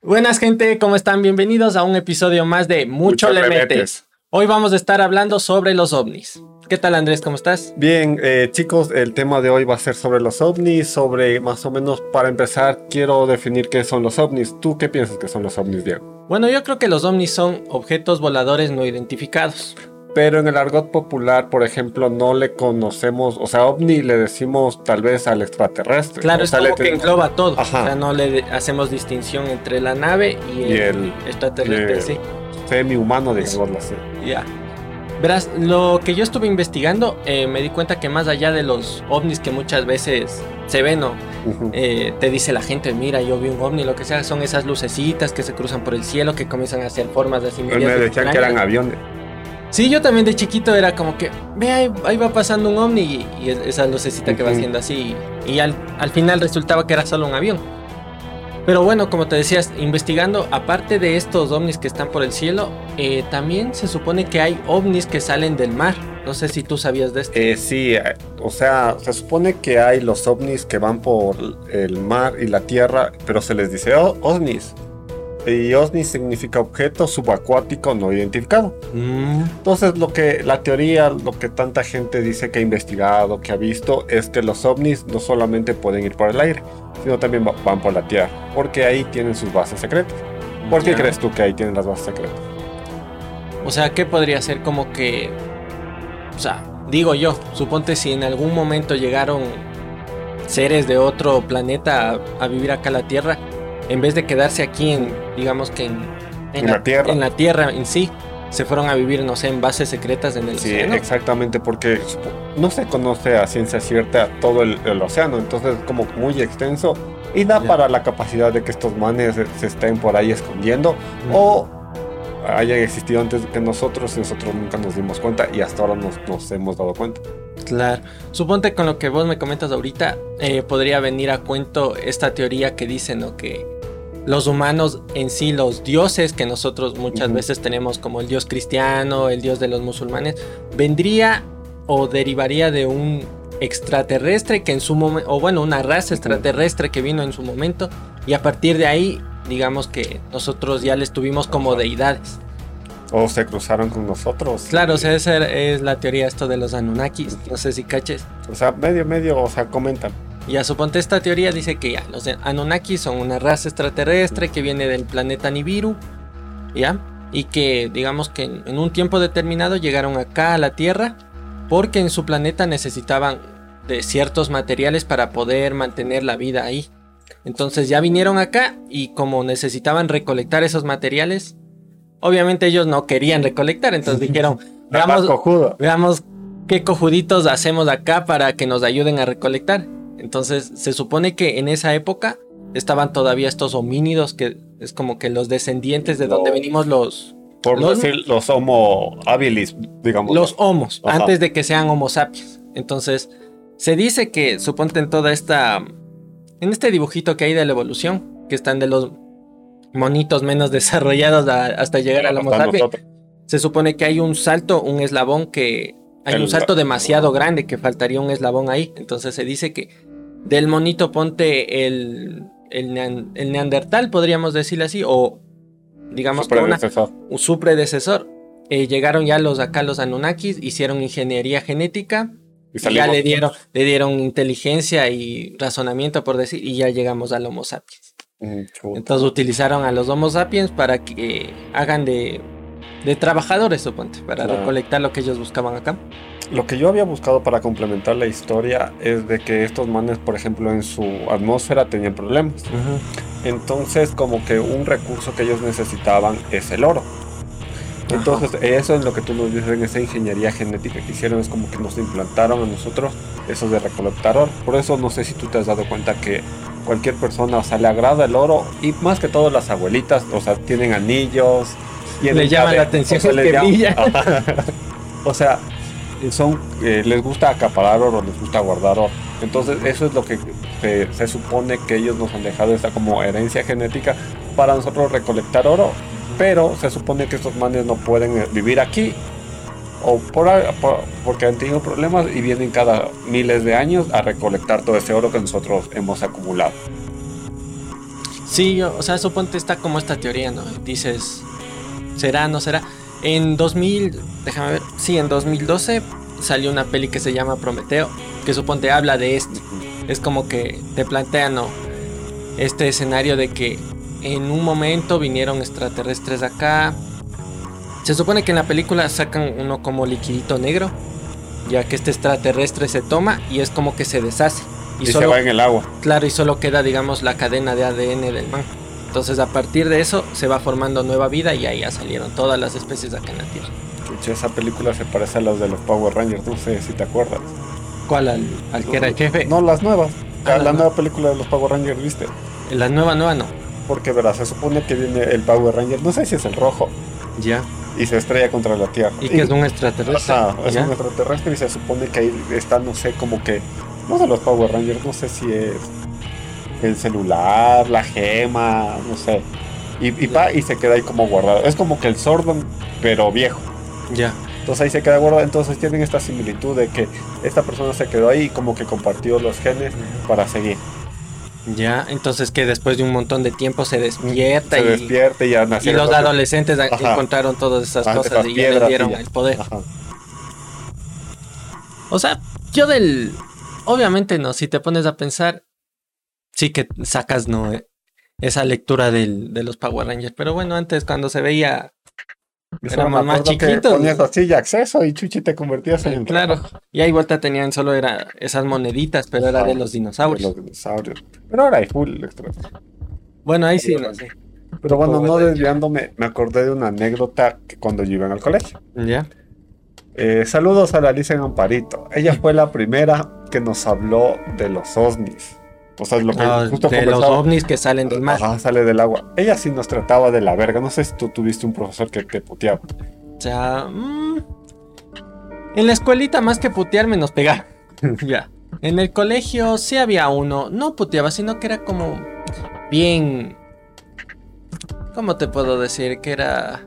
Buenas gente, ¿cómo están? Bienvenidos a un episodio más de Mucho, Mucho le metes. Hoy vamos a estar hablando sobre los ovnis. ¿Qué tal Andrés? ¿Cómo estás? Bien, eh, chicos, el tema de hoy va a ser sobre los ovnis, sobre más o menos, para empezar, quiero definir qué son los ovnis. ¿Tú qué piensas que son los ovnis, Diego? Bueno, yo creo que los ovnis son objetos voladores no identificados. Pero en el argot popular, por ejemplo, no le conocemos, o sea, ovni le decimos tal vez al extraterrestre. Claro, o es sea, como que engloba todo. Ajá. O sea, no le de- hacemos distinción entre la nave y el, Y el- extraterrestre, y el- sí. semi-humano, digámoslo así. Ya. Verás, lo que yo estuve investigando, eh, me di cuenta que más allá de los ovnis que muchas veces se ven, ¿no? Ujú. Eh, te dice la gente, mira, yo vi un ovni, lo que sea, son esas lucecitas que se cruzan por el cielo, que comienzan a hacer formas así Me decían que eran aviones. Sí, yo también de chiquito era como que, ve, ahí, ahí va pasando un ovni y, y es- esa lucecita que va haciendo así. Y al, al final resultaba que era solo un avión. Pero bueno, como te decías, investigando, aparte de estos ovnis que están por el cielo, eh, también se supone que hay ovnis que salen del mar. No sé si tú sabías de esto. Eh, sí, eh, o sea, se supone que hay los ovnis que van por el mar y la tierra, pero se les dice "Oh, ovnis. Y ovni significa objeto subacuático no identificado. Mm, Entonces, lo que la teoría, lo que tanta gente dice que ha investigado, que ha visto, es que los ovnis no solamente pueden ir por el aire, sino también va- van por la tierra, porque ahí tienen sus bases secretas. ¿Por qué crees tú que ahí tienen las bases secretas? O sea, ¿qué podría ser como que... O sea, digo yo, suponte si en algún momento llegaron seres de otro planeta a, a vivir acá a la Tierra, en vez de quedarse aquí en, digamos que en, En la Tierra. En la Tierra en sí, se fueron a vivir, no sé, en bases secretas en el Sí, océano. exactamente, porque no se conoce a ciencia cierta todo el, el océano, entonces es como muy extenso y da Ya. para la capacidad de que estos manes se, se estén por ahí escondiendo o hayan existido antes que nosotros y nosotros nunca nos dimos cuenta y hasta ahora nos, nos hemos dado cuenta. Claro. Suponte con lo que vos me comentas ahorita, eh, podría venir a cuento esta teoría que dice, ¿no? Que los humanos en sí, los dioses que nosotros muchas veces tenemos como el dios cristiano, el dios de los musulmanes, vendría o derivaría de un extraterrestre que en su momento, o bueno, una raza extraterrestre que vino en su momento y a partir de ahí, digamos que nosotros ya les tuvimos como deidades. O se cruzaron con nosotros. Claro, o sea, esa es la teoría esto de los Anunnakis, no sé si caches. O sea, medio, medio, o sea, comentan. Ya suponte esta teoría dice que ya los Anunnaki son una raza extraterrestre que viene del planeta Nibiru, ¿ya? Y que digamos que en un tiempo determinado llegaron acá a la Tierra porque en su planeta necesitaban de ciertos materiales para poder mantener la vida ahí. Entonces ya vinieron acá y como necesitaban recolectar esos materiales, obviamente ellos no querían recolectar, entonces dijeron, veamos, cojudo. Veamos qué cojuditos hacemos acá para que nos ayuden a recolectar. Entonces, se supone que en esa época estaban todavía estos homínidos que es como que los descendientes de donde venimos los Por Los- decir los homo habilis, digamos. los homos Ajá. antes de que sean homo sapiens. Entonces, se dice que suponte en toda esta en este dibujito que hay de la evolución, que están de los monitos menos desarrollados a- hasta llegar al homo Hasta sapiens. nosotros. Se supone que hay un salto, un eslabón que... Hay El- un salto demasiado grande que faltaría un eslabón ahí. Entonces se dice que del monito ponte el, el, nean- el neandertal, podríamos decirle así, o digamos Su una, un- su predecesor. Eh, llegaron ya los acá los Anunnakis, hicieron ingeniería genética, Y ya le dieron, le dieron inteligencia y razonamiento por decir, y ya llegamos al Homo sapiens. Chuta. Entonces utilizaron a los Homo sapiens para que eh, hagan de, de trabajadores, suponte, para Claro. recolectar lo que ellos buscaban acá. Lo que yo había buscado para complementar la historia es de que estos manes, por ejemplo, en su atmósfera tenían problemas. Entonces, como que un recurso que ellos necesitaban es el oro. Entonces, eso es lo que tú nos dices en esa ingeniería genética que hicieron, es como que nos implantaron a nosotros eso de recolectar oro. Por eso no sé si tú te has dado cuenta que cualquier persona, o sea, le agrada el oro y más que todo las abuelitas, o sea, tienen anillos. Y Le el llama la atención o sea, les o sea, son, eh, les gusta acaparar oro, les gusta guardar oro. Entonces eso es lo que se, se supone que ellos nos han dejado esta como herencia genética para nosotros recolectar oro. Pero se supone que estos manes no pueden eh, vivir aquí o por, por- porque han tenido problemas y vienen cada miles de años a recolectar todo ese oro que nosotros hemos acumulado. Sí, yo, o sea, suponte está como esta teoría, ¿no? Dices, ¿será, no será? En 2000, déjame ver, sí, en 2012 salió una peli que se llama Prometeo, que suponte habla de esto. Es como que te plantean, ¿no? Este escenario de que en un momento vinieron extraterrestres acá. Se supone que en la película sacan uno como liquidito negro, ya que este extraterrestre se toma y es como que se deshace. Y, se va en el agua. Claro, y solo queda, digamos, la cadena de ADN del man. Entonces, a partir de eso, se va formando nueva vida y ahí ya salieron todas las especies acá en la Tierra. Escucha, esa película se parece a las de los Power Rangers, no sé si te acuerdas. ¿Cuál? ¿Al, al que era el jefe? No, las nuevas. Ah, la nueva película de los Power Rangers, ¿viste? La nueva, nueva no. Porque, verás, se supone que viene el Power Ranger, no sé si es el rojo. Ya. Y se estrella contra la Tierra. Y que es un extraterrestre. Ajá, es un extraterrestre y se supone que ahí está, no sé, como que no de los Power Rangers, no sé si es el celular, la gema, no sé. Y, y va y se queda ahí como guardado. Es como que el Sordon, pero viejo. Ya. Entonces ahí se queda guardado. Entonces tienen esta similitud de que esta persona se quedó ahí y como que compartió los genes para seguir. Ya, entonces que después de un montón de tiempo se despierta se y, despierta y ya y los adolescentes encontraron todas esas cosas y ya le dieron el poder. O sea, yo del obviamente no, si te pones a pensar, sí que sacas no eh, esa lectura del, de los Power Rangers. Pero bueno, antes cuando se veía Éramos más chiquitos. Ponías así y acceso y chuchi te convertías en. Claro. Y ahí vuelta tenían solo era esas moneditas, pero era de los dinosaurios. De los dinosaurios. Pero ahora hay full extra. Bueno, ahí sí, no sé. Pero bueno, no desviándome, me acordé de una anécdota que cuando yo iba al colegio. Ya. Eh, saludos a la Alicia en Amparito. Ella fue la primera que nos habló de los ovnis. O sea, lo que ah, de los ovnis que salen del mar. Ajá, sale del agua. Ella sí nos trataba de la verga. No sé si tú tuviste un profesor que te puteaba. O sea, mm, en la escuelita más que putearme nos pegaba. ya. En el colegio sí había uno. No puteaba, sino que era como bien... ¿Cómo te puedo decir? Que era...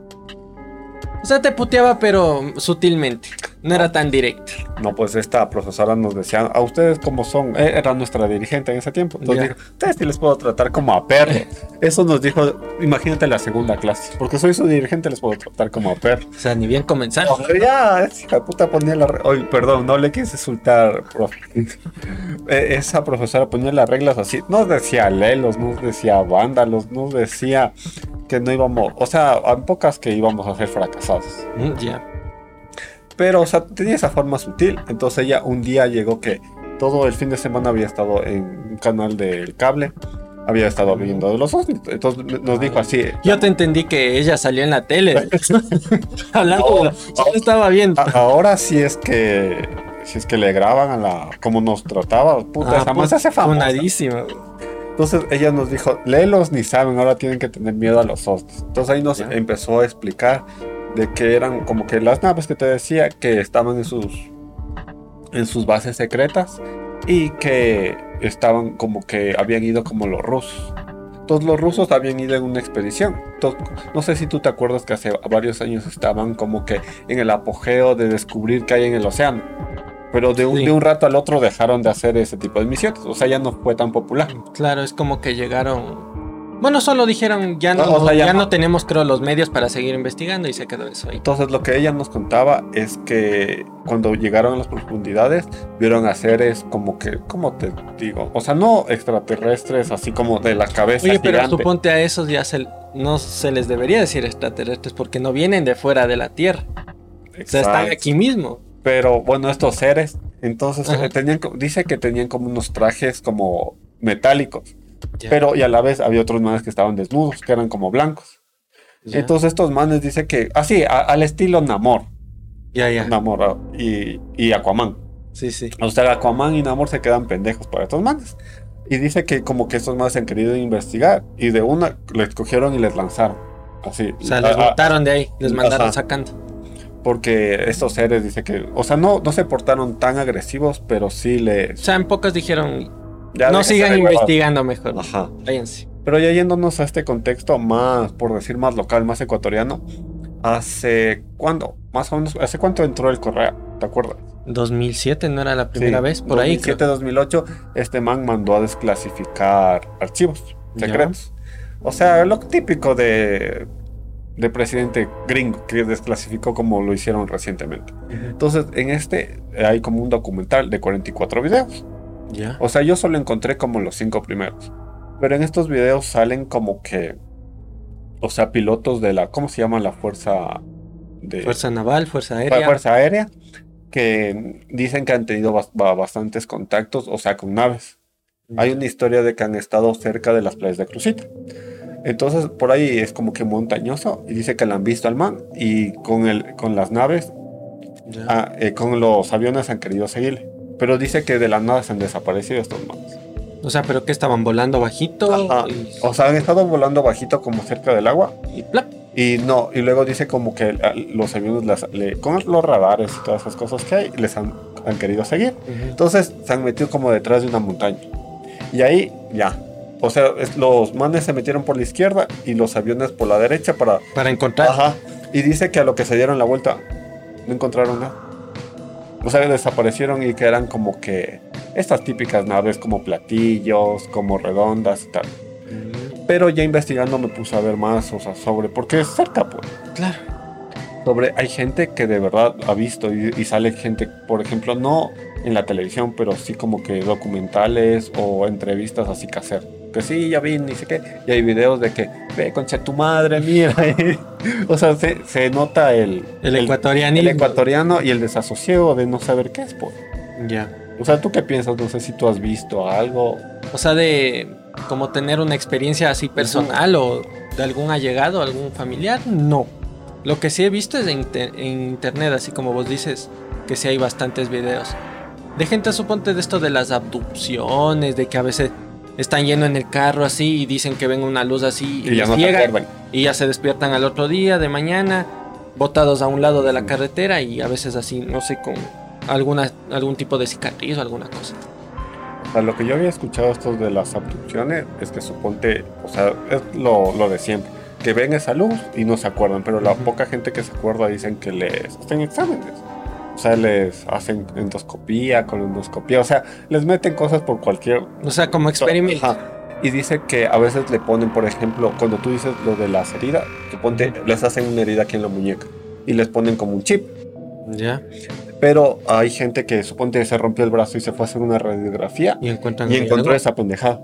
O sea, te puteaba pero sutilmente. No era tan directo. No, pues esta profesora nos decía, a ustedes como son, eh, era nuestra dirigente en ese tiempo. Entonces dijo, ustedes sí les puedo tratar como a perros. Eso nos dijo, imagínate la segunda clase. Porque soy su dirigente, les puedo tratar como a perros. O sea, ni bien comenzar. ya, esa puta ponía la... Oye, perdón, no le quise insultar, profe. Eh, esa profesora ponía las reglas así. Nos decía lelos, nos decía vándalos, nos decía que no íbamos... O sea, en pocas que íbamos a ser fracasados. Mm, ya. Pero, o sea, tenía esa forma sutil. Entonces ella un día llegó que todo el fin de semana había estado en un canal del cable. Había estado viendo los ovnis. Entonces nos dijo así. Yo te entendí que ella salió en la tele. Hablando, estaba viendo. Ahora sí es que si es que le graban a la cómo nos trataba, puta, ah, esa más se hace famosa. Entonces ella nos dijo, léelos ni saben, ahora tienen que tener miedo a los ovnis. Entonces ahí nos empezó a explicar de que eran como que las naves que te decía que estaban en sus en sus bases secretas y que estaban como que habían ido como los rusos. Todos los rusos habían ido en una expedición. no sé si tú te acuerdas que hace varios años estaban como que en el apogeo de descubrir qué hay en el océano. Pero de un, de un rato al otro dejaron de hacer ese tipo de misiones. O sea, ya no fue tan popular. Claro, es como que llegaron bueno, solo dijeron, ya no, ya, no. tenemos, creo, los medios para seguir investigando y se quedó eso ahí. Entonces, lo que ella nos contaba es que cuando llegaron a las profundidades, vieron a seres como que, ¿cómo te digo? O sea, no extraterrestres, así como de la cabeza. Oye, pero suponte a esos ya se, no se les debería decir extraterrestres porque no vienen de fuera de la Tierra. O sea, están aquí mismo. Pero bueno, estos seres, entonces tenían, dice que tenían como unos trajes como metálicos. Pero y a la vez había otros manes que estaban desnudos, que eran como blancos. Entonces estos manes dicen que, así, al estilo Namor. Ya, ya. Namor ah, y, y, Aquaman. Sí, sí. O sea, Aquaman y Namor se quedan pendejos para estos manes. Y dice que como que estos manes han querido investigar y de una les cogieron y les lanzaron. Así. O sea, les botaron de ahí, les mandaron sacando. Porque estos seres dice que, o sea, no, no se portaron tan agresivos, pero sí les... O sea, en pocas dijeron, no sigan investigando mejor. Ajá. Váyanse. Pero ya yéndonos a este contexto más, por decir más local, más ecuatoriano, ¿hace cuándo? Más o menos, ¿hace cuánto entró el correo? ¿Te acuerdas? 2007 no era la primera vez, por ahí. 2007, 2008, este man mandó a desclasificar archivos secretos. O sea, lo típico de, de presidente gringo que desclasificó como lo hicieron recientemente. Entonces, en este hay como un documental de 44 videos. O sea, yo solo encontré como los cinco primeros. Pero en estos videos salen como que. O sea, pilotos de la. ¿Cómo se llama la fuerza de. Fuerza naval, fuerza aérea. Fuerza Aérea. Que dicen que han tenido bas- ba- bastantes contactos, o sea, con naves. Hay una historia de que han estado cerca de las playas de Crucita. Entonces, por ahí es como que montañoso. Y dice que la han visto al man. Y con, el, con las naves. Ah, eh, con los aviones han querido seguirle. Pero dice que de la nada se han desaparecido estos manos. O sea, pero que estaban volando bajito Ajá. y, O sea, han estado volando bajito como cerca del agua. y plap. Y no, y luego dice como que ah, los aviones las- le- con los radares y todas esas cosas que hay, les han, han querido seguir. Entonces se han metido como detrás de una montaña. Y ahí ya. O sea, es- los manes se metieron por la izquierda y los aviones por la derecha para Para encontrar. Ajá. Y dice que a lo que se dieron la vuelta no encontraron nada. O sea, desaparecieron y que eran como que estas típicas naves como platillos, como redondas y tal. Pero ya investigando me puse a ver más, o sea, sobre, porque es cerca, pues. Claro. Sobre, hay gente que de verdad ha visto y, y sale gente, por ejemplo, no en la televisión, pero sí como que documentales o entrevistas así caseras. Que sí, ya vi, ni sé qué. Y hay videos de que, ve, concha tu madre, mira. o sea, se, se nota el, El, el ecuatorianismo. ecuatoriano y el desasosiego de no saber qué es, pues. Ya. O sea, ¿tú qué piensas? No sé si tú has visto algo. O sea, de como tener una experiencia así personal o de algún allegado, algún familiar, no. Lo que sí he visto es en, en internet, así como vos dices, que sí hay bastantes videos. De gente, suponte, de esto de las abducciones, de que a veces están yendo en el carro así y dicen que ven una luz así y, Y ya no te llega acuerdan. y ya se despiertan al otro día de mañana, botados a un lado de la carretera y a veces así, no sé, con alguna, algún tipo de cicatriz o alguna cosa. O sea, lo que yo había escuchado estos de las abducciones es que suponte, o sea, es lo, lo de siempre. Que ven esa luz y no se acuerdan, pero la Ujú. poca gente que se acuerda dicen que les hacen exámenes. O sea, les hacen endoscopía, colonoscopía, o sea, les meten cosas por cualquier O sea, como experimento. Ajá. Y dice que a veces le ponen, por ejemplo, cuando tú dices lo de las heridas, que ponte, les hacen una herida aquí en la muñeca y les ponen como un chip. Ya. Pero hay gente que suponte se rompió el brazo y se fue a hacer una radiografía Y encuentran y encontró esa pendejada.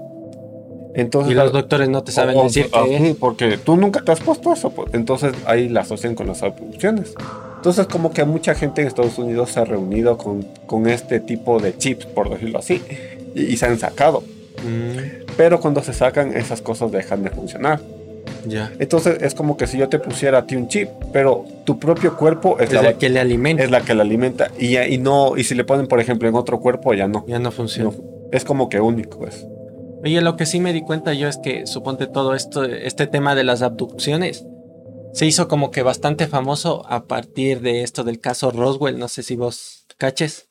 Entonces, Y los doctores no te saben o- o- decir sí, porque tú nunca te has puesto eso, pues. entonces ahí la asocian con las abducciones. Entonces como que mucha gente en Estados Unidos se ha reunido con, con este tipo de chips, por decirlo así, y, y se han sacado. Mm, Pero cuando se sacan esas cosas dejan de funcionar. ya. Entonces es como que si yo te pusiera a ti un chip, pero tu propio cuerpo es, Es la, que le alimenta. es la que la alimenta y, no y si le ponen por ejemplo en otro cuerpo ya no. Ya no funciona. No, es como que único es. Oye, lo que sí me di cuenta yo es que suponte todo esto, este tema de las abducciones, se hizo como que bastante famoso a partir de esto del caso Roswell. No sé si vos caches.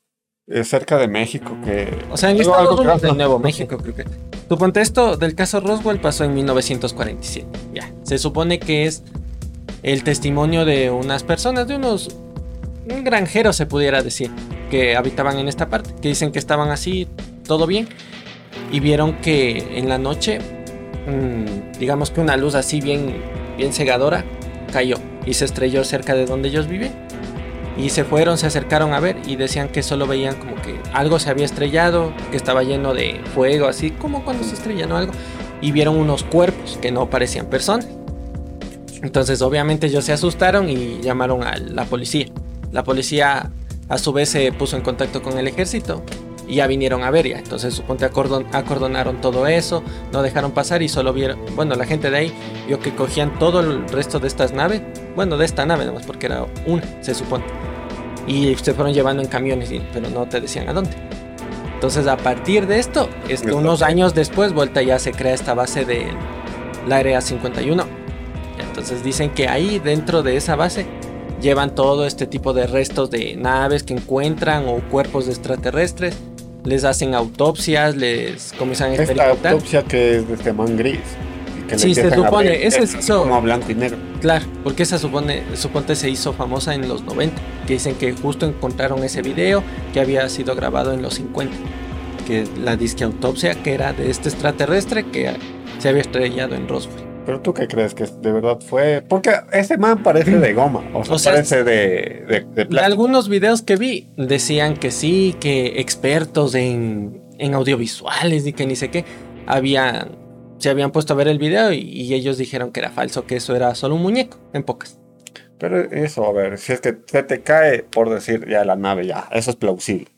Es cerca de México que O sea, en Estados algo Unidos, en Nuevo México, creo que. Suponte esto del caso Roswell pasó en 1947. Ya. Se supone que es el testimonio de unas personas, de unos un granjero se pudiera decir, que habitaban en esta parte, que dicen que estaban así, todo bien, y vieron que en la noche, mm, digamos que una luz así bien, bien cegadora cayó y se estrelló cerca de donde ellos viven. Y se fueron, se acercaron a ver y decían que solo veían como que algo se había estrellado, que estaba lleno de fuego, así como cuando se estrella, ¿no? Algo. Y vieron unos cuerpos que no parecían personas. Entonces obviamente ellos se asustaron y llamaron a la policía. La policía a su vez se puso en contacto con el ejército y ya vinieron a ver ya. Entonces suponte acordon- acordonaron todo eso, no dejaron pasar y solo vieron, bueno, la gente de ahí vio que cogían todo el resto de estas naves, bueno, de esta nave nomás porque era una, se supone. Y se fueron llevando en camiones, y- pero no te decían a dónde. Entonces a partir de esto, Esto. unos años después, vuelta ya se crea esta base de la Área 51. Entonces dicen que ahí dentro de esa base llevan todo este tipo de restos de naves que encuentran o cuerpos de extraterrestres. Les hacen autopsias, les comienzan a esta experimentar. autopsia que es de este man gris. que Sí, se supone, ese es es eso. como blanco y negro. Claro, porque esa supone, suponte se hizo famosa en los 90, que dicen que justo encontraron ese video que había sido grabado en los 50, que la disque autopsia que era de este extraterrestre que se había estrellado en Roswell. Pero tú qué crees que de verdad fue. Porque ese man parece de goma. O sea, O sea, parece de, de, de plástico. Algunos videos que vi decían que sí, que expertos en, en audiovisuales y que ni sé qué, habían, se habían puesto a ver el video y, y ellos dijeron que era falso, que eso era solo un muñeco, en pocas. Pero eso, a ver, si es que se te cae por decir ya la nave, ya, eso es plausible.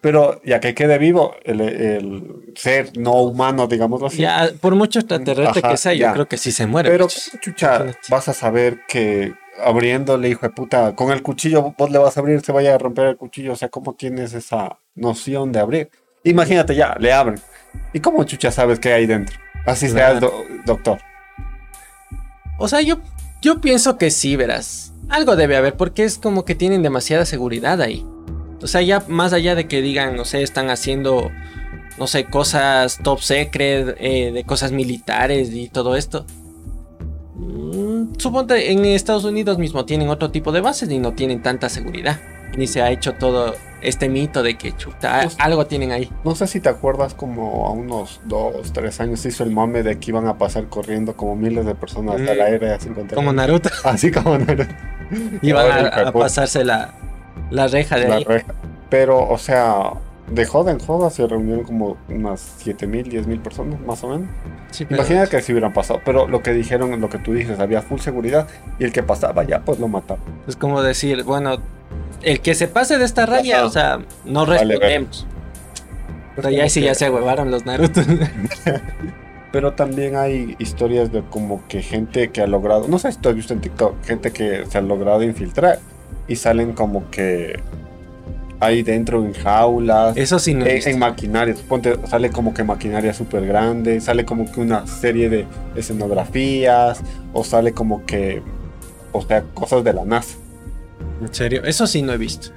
Pero ya que quede vivo el, el ser no humano, digámoslo así. Ya, por mucho extraterrestre Ajá, que sea, yo ya. creo que sí se muere. Pero, pues. chucha, vas a saber que abriéndole, hijo de puta, con el cuchillo vos le vas a abrir, se vaya a romper el cuchillo. O sea, ¿cómo tienes esa noción de abrir? Imagínate ya, le abren. ¿Y cómo chucha sabes qué hay dentro? Así seas Claro. do- doctor. O sea, yo, yo pienso que sí, verás. Algo debe haber, porque es como que tienen demasiada seguridad ahí. O sea, ya más allá de que digan, no sé, están haciendo, no sé, cosas top secret, eh, de cosas militares y todo esto. Mm, suponte en Estados Unidos mismo tienen otro tipo de bases y no tienen tanta seguridad. Ni se ha hecho todo este mito de que chuta, Pues- algo tienen ahí. No sé si te acuerdas como a unos dos, tres años se hizo el mame de que iban a pasar corriendo como miles de personas hasta Mm. la era 50. Como Naruto. Así como Naruto. Iban a, a Japón. La, reja de la ahí. reja. Pero, o sea, de joda en joda se reunieron como unas 7 mil, 10 mil personas, más o menos. Sí, Imagina que si hubieran pasado. Pero lo que dijeron, lo que tú dices, había full seguridad y el que pasaba ya, pues lo mataron. Es como decir, bueno, el que se pase de esta raya, Ajá. o sea, no Vale, respondemos. Pero ya como sí ya se huevaron los Naruto. Pero también hay historias de como que gente que ha logrado, no sé si tú has visto en TikTok, gente que se ha logrado infiltrar y salen como que ahí dentro en jaulas. Eso sí no en, en maquinaria, ponte, sale como que maquinaria súper grande, sale como que una serie de escenografías, o sale como que, o sea, cosas de la NASA. En serio, eso sí no he visto.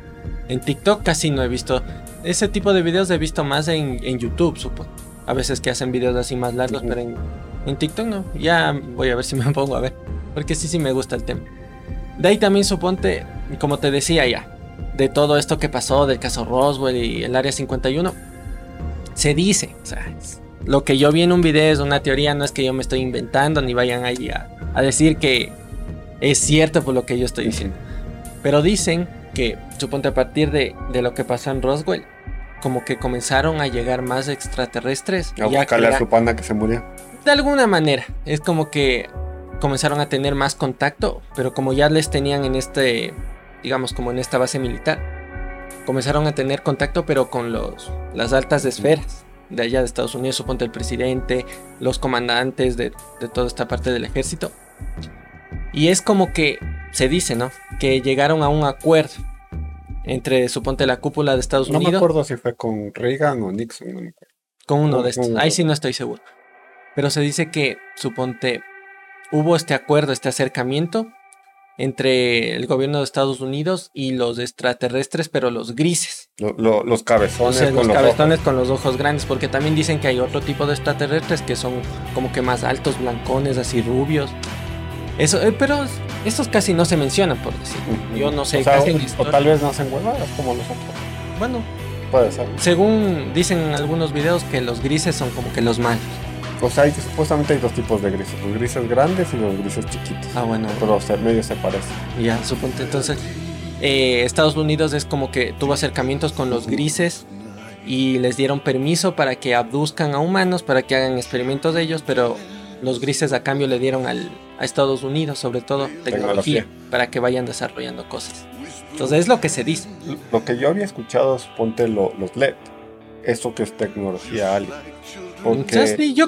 En TikTok casi no he visto. Ese tipo de videos he visto más en, en YouTube, supongo. A veces que hacen videos así más largos, pero en, en TikTok no. Ya voy a ver si me pongo a ver. Porque sí, sí me gusta el tema. De ahí también suponte, como te decía ya, de todo esto que pasó, del caso Roswell y el Área 51, se dice, o sea, lo que yo vi en un video es una teoría, no es que yo me estoy inventando, ni vayan ahí a, a decir que es cierto por lo que yo estoy diciendo. Pero dicen que, suponte a partir de, de lo que pasó en Roswell, como que comenzaron a llegar más extraterrestres. A buscarle a su pana que se murió. de alguna manera. Es como que comenzaron a tener más contacto, pero como ya les tenían en este, digamos, como en esta base militar, comenzaron a tener contacto, pero con los, las altas esferas de allá de Estados Unidos, suponte el presidente, los comandantes de, de toda esta parte del ejército. Y es como que se dice, ¿no? Que llegaron a un acuerdo entre, suponte, la cúpula de Estados No me Unidos acuerdo si fue con Reagan o Nixon, no me acuerdo. con uno Con- de estos. Ahí sí no estoy seguro. Pero se dice que, suponte, hubo este acuerdo, este acercamiento entre el gobierno de Estados Unidos y los extraterrestres, pero los grises. Lo- lo- los O cabezones sea, con los los cabezones con los ojos grandes, porque también dicen que hay otro tipo de extraterrestres que son como que más altos, blancones, así rubios. Eso, eh, pero estos casi no se mencionan, por decir. ojos. Yo no sé, o, sea, casi o tal vez no hacen huevadas como los otros. Bueno, Puede ser. según dicen en algunos videos que los grises son como que los malos. O sea, hay, supuestamente hay dos tipos de grises. Los grises grandes y los grises chiquitos. Ah, bueno. Pero se, medio se parecen. Ya, suponte. Entonces, eh, Estados Unidos es como que tuvo acercamientos con los grises y les dieron permiso para que abduzcan a humanos, para que hagan experimentos de ellos, pero los grises a cambio le dieron al, a Estados Unidos, sobre todo, tecnología, Tecnología. para que vayan desarrollando cosas. Entonces, es lo que se dice. Lo que yo había escuchado, suponte lo- los LED. Eso que es tecnología alien. Porque yo,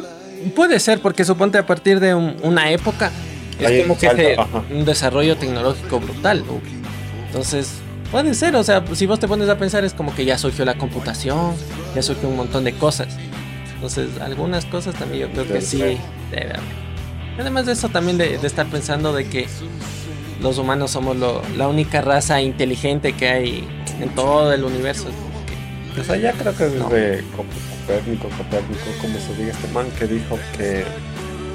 puede ser, porque suponte a partir de un- una época es como que se- un desarrollo tecnológico brutal. ¿no? Entonces, puede ser, o sea, si vos te pones a pensar es como que ya surgió la computación, ya surgió un montón de cosas. Entonces, algunas cosas también yo creo que sí debe haber. Además de eso, también de, de estar pensando de que los humanos somos lo- la única raza inteligente que hay en todo el universo. O sea, ya creo que desde Copérnico, Copérnico, como se diga este man, que dijo que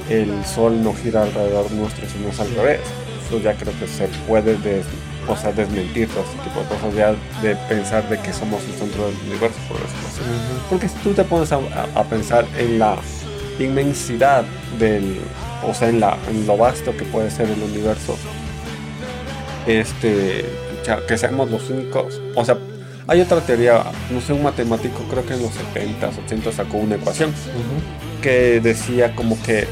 el sol no gira alrededor nuestro, sino es al revés. Eso ya creo que se puede des- o sea, desmentir todo este tipo de cosas, ya de pensar de que somos el centro del universo, por así. Porque si tú te pones a, a- a pensar en la inmensidad del, o sea, en, la, en lo vasto que puede ser el universo, este, que seamos los únicos, o sea, hay otra teoría, no sé, un matemático creo que en los 70s, 80 sacó una ecuación que decía como que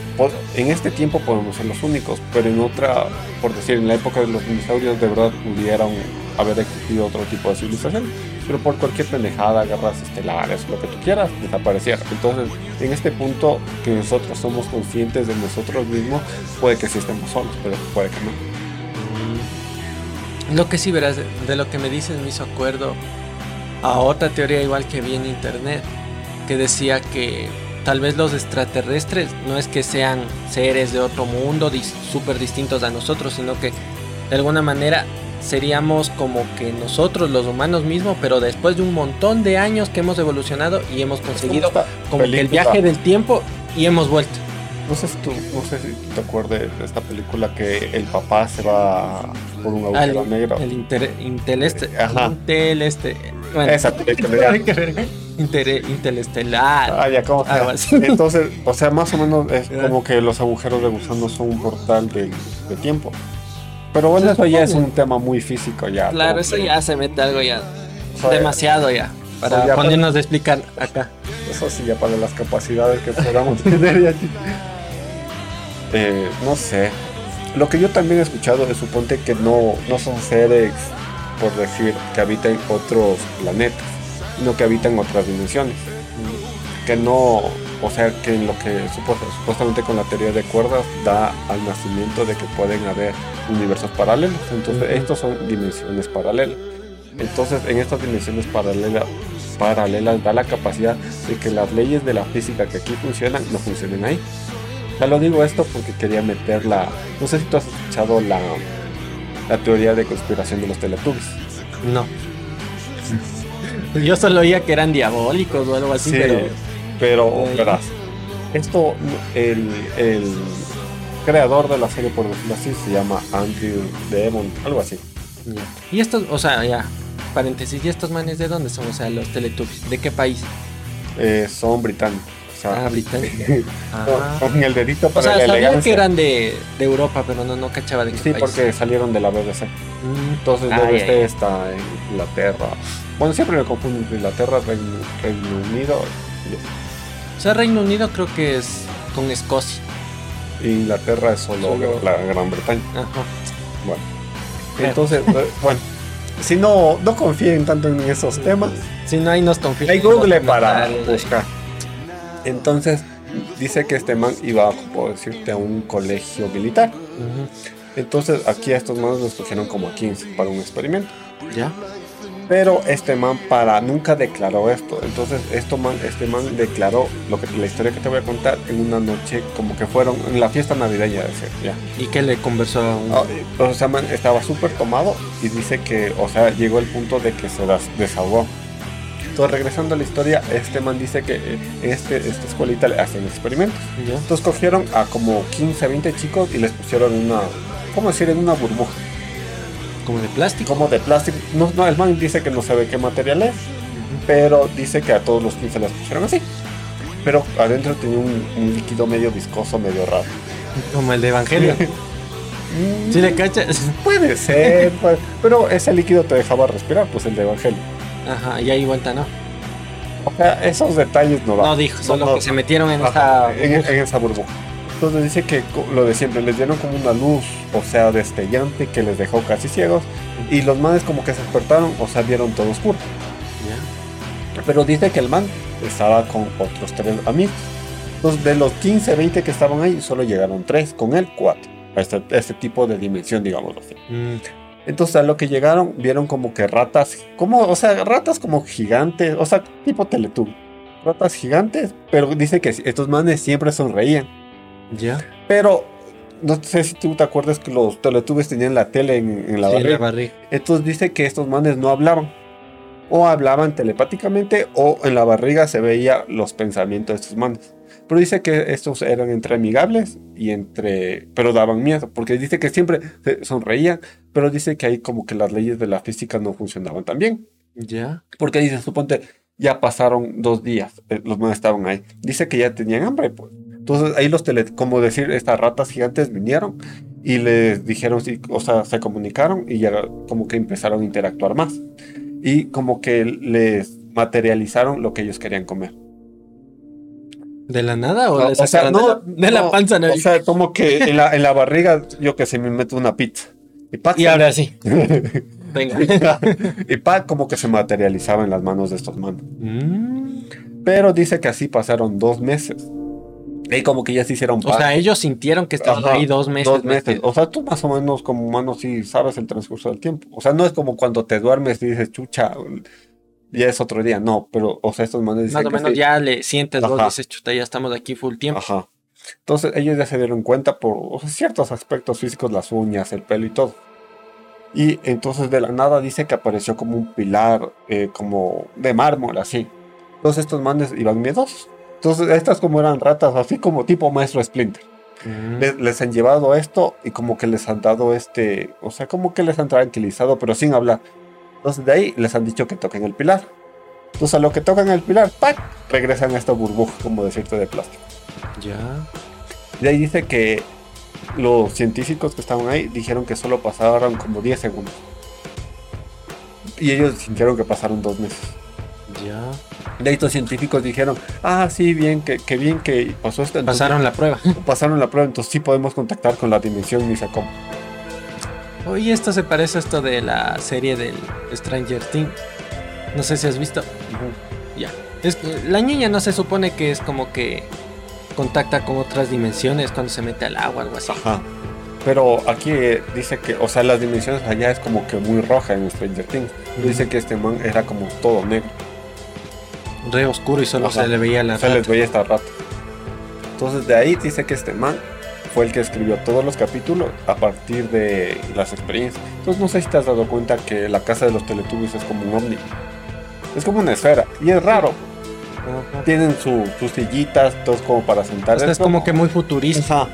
en este tiempo podemos ser los únicos, pero en otra, por decir, en la época de los dinosaurios de verdad pudieran haber existido otro tipo de civilización, pero por cualquier pendejada, guerras estelares, lo que tú quieras, desapareciera. Entonces, en este punto que nosotros somos conscientes de nosotros mismos, puede que sí estemos solos, pero puede que no. Lo que sí verás, de lo que me dices me hizo acuerdo a otra teoría igual que vi en internet, que decía que tal vez los extraterrestres no es que sean seres de otro mundo súper distintos a nosotros, sino que de alguna manera seríamos como que nosotros los humanos mismos, pero después de un montón de años que hemos evolucionado y hemos conseguido como que el viaje del tiempo y hemos vuelto. No sé si tú, no sé si te acuerdas de esta película que el papá se va por un agujero negro. El inteleste. Ajá. Inteleste. Bueno. Esa película. Inter, interestelar. Ah, ya, ¿cómo Entonces, o sea, más o menos es como que los agujeros de gusano son un portal de, de tiempo. Pero bueno, eso ya es un tema muy físico ya. Claro, eso ya se mete algo ya. demasiado ya. Para ponernos de explicar acá. Eso sí, ya para las capacidades que podamos tener ya. Eh, no sé. Lo que yo también he escuchado es suponte que no, no son seres, por decir, que habitan otros planetas, sino que habitan otras dimensiones. Que no, o sea, que en lo que supuestamente con la teoría de cuerdas da al nacimiento de que pueden haber universos paralelos. Entonces, estos son dimensiones paralelas. Entonces, en estas dimensiones paralelas, paralelas da la capacidad de que las leyes de la física que aquí funcionan no funcionen ahí. Ya lo digo esto porque quería meter la. No sé si tú has escuchado la, la teoría de conspiración de los Teletubbies. No. Yo solo oía que eran diabólicos o algo así, pero. Pero, verás, esto, el, el, creador de la serie, por decirlo así, se llama Andrew Demon, algo así. Y estos, o sea, ya, paréntesis, ¿y estos manes de dónde son? O sea, los Teletubbies, ¿de qué país? Eh, son británicos ah, británico. Ah. Con el dedito para o sea, sabía que eran de, de, Europa, pero no, no cachaba de qué Sí, porque salieron de la BBC. Mm. Entonces, ah, está en Inglaterra. Bueno, siempre me confundo entre Inglaterra, Reino, Reino Unido. O sea, Reino Unido creo que es con Escocia. Inglaterra es solo, la Gran Bretaña. Ajá. Bueno. Entonces, eh, bueno. Si no, no confíen tanto en esos temas. Si no, ahí nos confían. Hay Google para buscar. Entonces, dice que este man iba, puedo decirte, a un colegio militar. Entonces, aquí a estos manos los cogieron como a 15 para un experimento. ¿Ya? Pero este man para nunca declaró esto. Entonces, esto man, este man declaró lo que la historia que te voy a contar en una noche como que fueron en la fiesta navideña. ¿ya? ¿Y qué le conversó a un... Ah, o sea, man estaba súper tomado y dice que, o sea, llegó el punto de que se desahogó. Entonces, regresando a la historia, este man dice que en este, esta escuelita le hacen experimentos. Entonces cogieron a como 15, 20 chicos y les pusieron una, ¿cómo decir? En una burbuja. ¿Como de plástico? Como de plástico. No, no, el man dice que no sabe qué material es, pero dice que a todos los 15 les pusieron así. Pero adentro tenía un, líquido medio viscoso, medio raro. Como el de Evangelio. ¿Sí le cachas? Puede ser, pero ese líquido te dejaba respirar, pues el de Evangelio. Ajá, y ahí vuelta no. O sea, esos detalles no No dijo, solo que se metieron en esa en, esa burbuja. Entonces dice que lo de siempre, les dieron como una luz, o sea, destellante, que les dejó casi ciegos. Y los manes como que se despertaron, o sea, vieron todo oscuro. Pero dice que el man estaba con otros tres amigos. Entonces, de los 15, 20 que estaban ahí, solo llegaron tres, con él cuatro. A este, este tipo de dimensión, digamos así. Mm. Entonces a lo que llegaron vieron como que ratas, como, o sea, ratas como gigantes, o sea, tipo Teletubby. Ratas gigantes, pero dice que estos manes siempre sonreían. Ya. Pero no sé si tú te acuerdas que los Teletubbies tenían la tele en, la, barriga. Entonces dice que estos manes no hablaban. O hablaban telepáticamente o en la barriga se veía los pensamientos de estos manes. Pero dice que estos eran entre amigables y entre... pero daban miedo, porque dice que siempre sonreían, pero dice que ahí como que las leyes de la física no funcionaban tan bien. Ya. Porque dice, suponte, ya pasaron dos días, eh, los más estaban ahí. Dice que ya tenían hambre, pues. Entonces Entonces ahí los tele, como decir, estas ratas gigantes vinieron y les dijeron, sí, o sea, se comunicaron y ya como que empezaron a interactuar más. Y como que les materializaron lo que ellos querían comer. ¿De la nada o, No, o sea, no, de, la, de la no, panza? O sea, como que en la, en la barriga, yo que sé, me meto una pizza. Y pa, y ahora sí. Venga. y pa, como que se materializaba en las manos de estos manos. Mm. Pero dice que así pasaron dos meses. Y como que ya se hicieron O sea, ellos sintieron que estaban Ajá, ahí dos meses. Dos meses. O sea, tú más o menos como humano sí sabes el transcurso del tiempo. O sea, no es como cuando te duermes y dices, chucha, ya es otro día. No, pero, o sea, estos manes dicen Más o que menos sí. ya le sientes vos, Ajá. dices, chuta, ya estamos aquí full tiempo. Ajá. Entonces ellos ya se dieron cuenta por o sea, ciertos aspectos físicos, las uñas, el pelo y todo. Y entonces de la nada dice que apareció como un pilar, eh, como de mármol, así. Entonces estos manes iban miedosos. Entonces estas como eran ratas, así como tipo maestro Splinter. Mm. Les, les han llevado esto y como que les han dado este, o sea, como que les han tranquilizado, pero sin hablar. Entonces de ahí les han dicho que toquen el pilar. Entonces a lo que tocan el pilar, ¡pac! regresan a esta burbuja, como decirte, de plástico. Ya. De ahí dice que los científicos que estaban ahí dijeron que solo pasaron como 10 segundos. Y ellos sintieron que pasaron dos meses. Ya. De ahí estos científicos dijeron, ah, sí, bien, que, que bien que pasó esto. Entonces, Pasaron la prueba. pasaron la prueba, entonces sí podemos contactar con la dimensión ni sé cómo. Oye, esto se parece a esto de la serie del Stranger Things. No sé si has visto. Ya. Es, la niña no se supone que es como que contacta con otras dimensiones cuando se mete al agua, algo así. Ajá. Pero aquí eh, dice que, o sea, las dimensiones allá es como que muy roja en Stranger Things. Dice que este man era como todo negro. Re oscuro y solo Ajá. se le veía la Se les veía esta rata. Entonces de ahí dice que este man fue el que escribió todos los capítulos a partir de las experiencias. Entonces no sé si te has dado cuenta que la casa de los Teletubbies es como un ovni. Es como una esfera. Y es raro. Tienen su- sus sillitas, todos como para sentar. Esta es como que muy futurista. Ajá.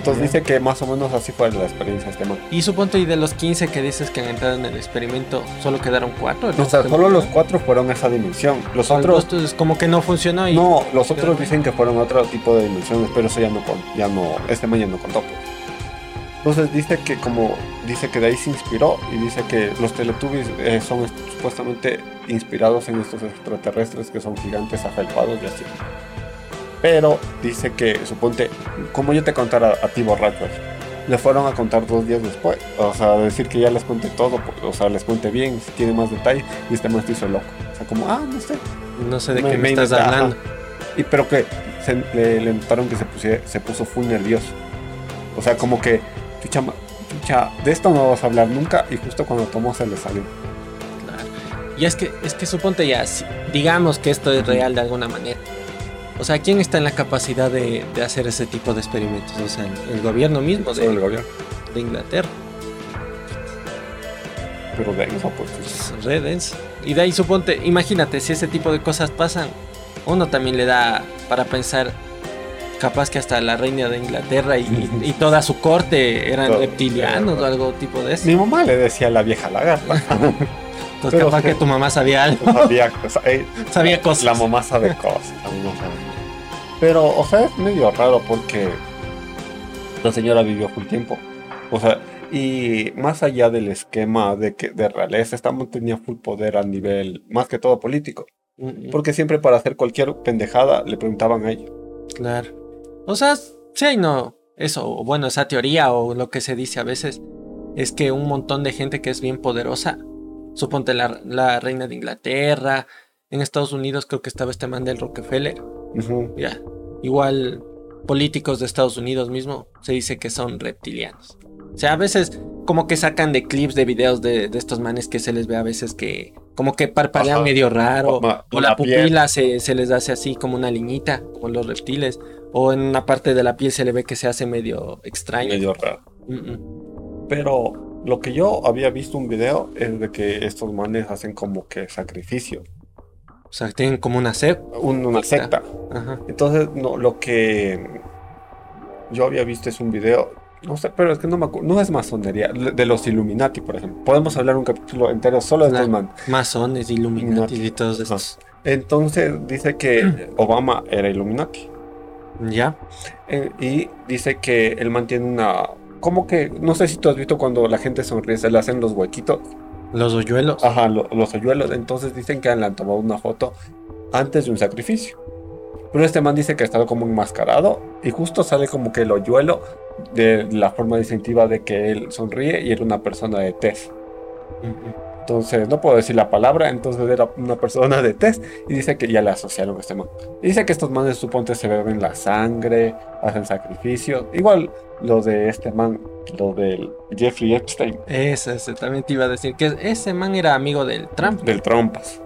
Entonces dice que más o menos así fue la experiencia este man. Y suponte, y de los 15 que dices que han entrado en el experimento, solo quedaron 4. O sea, solo los cuatro fueron a esa dimensión. Los otros es como que no funcionó y No, los otros dicen que fueron otro tipo de dimensiones, pero eso ya no, ya no, este man ya no contó. pues. Entonces dice que como, dice que de ahí se inspiró y dice que los Teletubbies eh, son est- supuestamente inspirados en estos extraterrestres que son gigantes afelpados y así. Pero dice que, suponte, como yo te contara a ti borracho, le fueron a contar dos días después. O sea, decir que ya les conté todo, o sea, les conté bien, si tiene más detalles, y este se hizo loco. O sea, como, ah, no sé, no sé de Me- qué me, me estás inventa- ajá. hablando. y pero que se, le, le notaron que se, pusie- se puso full nervioso. O sea, como que, chucha, chucha, de esto no vas a hablar nunca. Y justo cuando tomó se le salió. Claro. Y es que, es que suponte ya, si- digamos que esto es real de alguna manera. O sea, ¿quién está en la capacidad de, de hacer ese tipo de experimentos? O sea, el, el gobierno mismo Todo el de, gobierno. de Inglaterra. Pero de eso, pues. Es re denso. Y de ahí suponte, imagínate, si ese tipo de cosas pasan, uno también le da para pensar, capaz que hasta la reina de Inglaterra y, y toda su corte eran Todo. reptilianos o algo tipo de eso. Mi mamá le decía a la vieja lagarta. Entonces pero capaz que tu mamá sabía algo, Sabía, eh, sabía cosas. la mamá sabe cosas. La mamá sabe. Pero, o sea, es medio raro porque la señora vivió full tiempo. O sea, y más allá del esquema de que de realeza, esta tenía full poder a nivel, más que todo político. Porque siempre para hacer cualquier pendejada le preguntaban a ella. Claro. O sea, sí hay no. Eso, o bueno, esa teoría o lo que se dice a veces es que un montón de gente que es bien poderosa, suponte la, la reina de Inglaterra, en Estados Unidos creo que estaba este man del Rockefeller, Igual políticos de Estados Unidos mismo se dice que son reptilianos. O sea, a veces como que sacan de clips de videos de, de estos manes que se les ve a veces que como que parpadean Ajá. medio raro. Ma- O la pupila se, se les hace así como una liñita, como los reptiles. O en una parte de la piel se le ve que se hace medio extraño. Medio raro. Mm, mm. Pero lo que yo había visto un video es de que estos manes hacen como que sacrificio. O sea, tienen como una sed. Un- una secta. Ajá. Entonces, no, lo que yo había visto es un video. No sé, pero es que no me acuerdo. No es masonería. De los Illuminati, por ejemplo. Podemos hablar un capítulo entero solo de estos. Masones, Illuminati y todos estos. Entonces dice que Obama era Illuminati. Ya. Eh, y dice que él mantiene una... Como que, no sé si tú has visto cuando la gente sonríe, se le hacen los huequitos. Los hoyuelos. Ajá, lo- los hoyuelos. Entonces dicen que le han tomado una foto antes de un sacrificio. Pero este man dice que ha estado como enmascarado y justo sale como que el hoyuelo de la forma distintiva de que él sonríe y era una persona de tez. Entonces, no puedo decir la palabra, entonces era una persona de test y dice que ya le asociaron a este man. Dice que estos manes suponte se beben la sangre, hacen sacrificios. Igual lo de este man, lo del Jeffrey Epstein, Ese, ese, también te iba a decir que ese man era amigo del Trump. del trompas.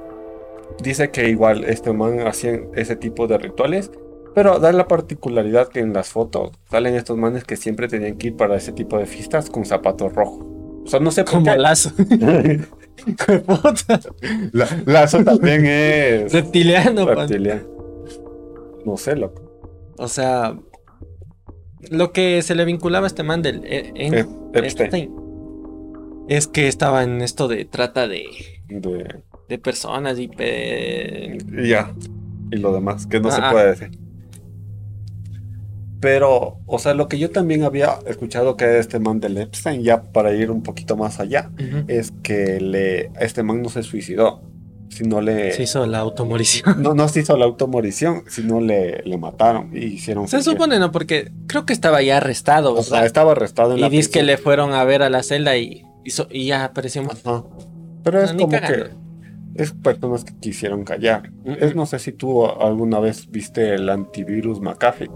Dice que igual este man hacían ese tipo de rituales, pero da la particularidad que en las fotos salen estos manes que siempre tenían que ir para ese tipo de fiestas con zapatos rojos. O sea, no sé por Como qué. lazo. La, Lazo también es Reptiliano, pan. reptiliano. No sé, loco. O sea, lo que se le vinculaba a este man del e- en- Ep- Epstein. Epstein es que estaba en esto de trata de, De- de personas y pe- ya. Y lo demás, que no se puede decir. Pero, o sea, lo que yo también había escuchado que este man del Epstein, ya para ir un poquito más allá, es que le, este man no se suicidó, sino le... se hizo la automorición. No, no se hizo la automorición, sino le, le mataron y hicieron... Se supone, ¿no? Porque creo que estaba ya arrestado, O sea, estaba arrestado en la Y dice que le fueron a ver a la celda y, hizo- y ya apareció. Ajá. Pero es No, como cagando. que... Es personas que quisieron callar. Es, no sé si tú alguna vez viste el antivirus McAfee.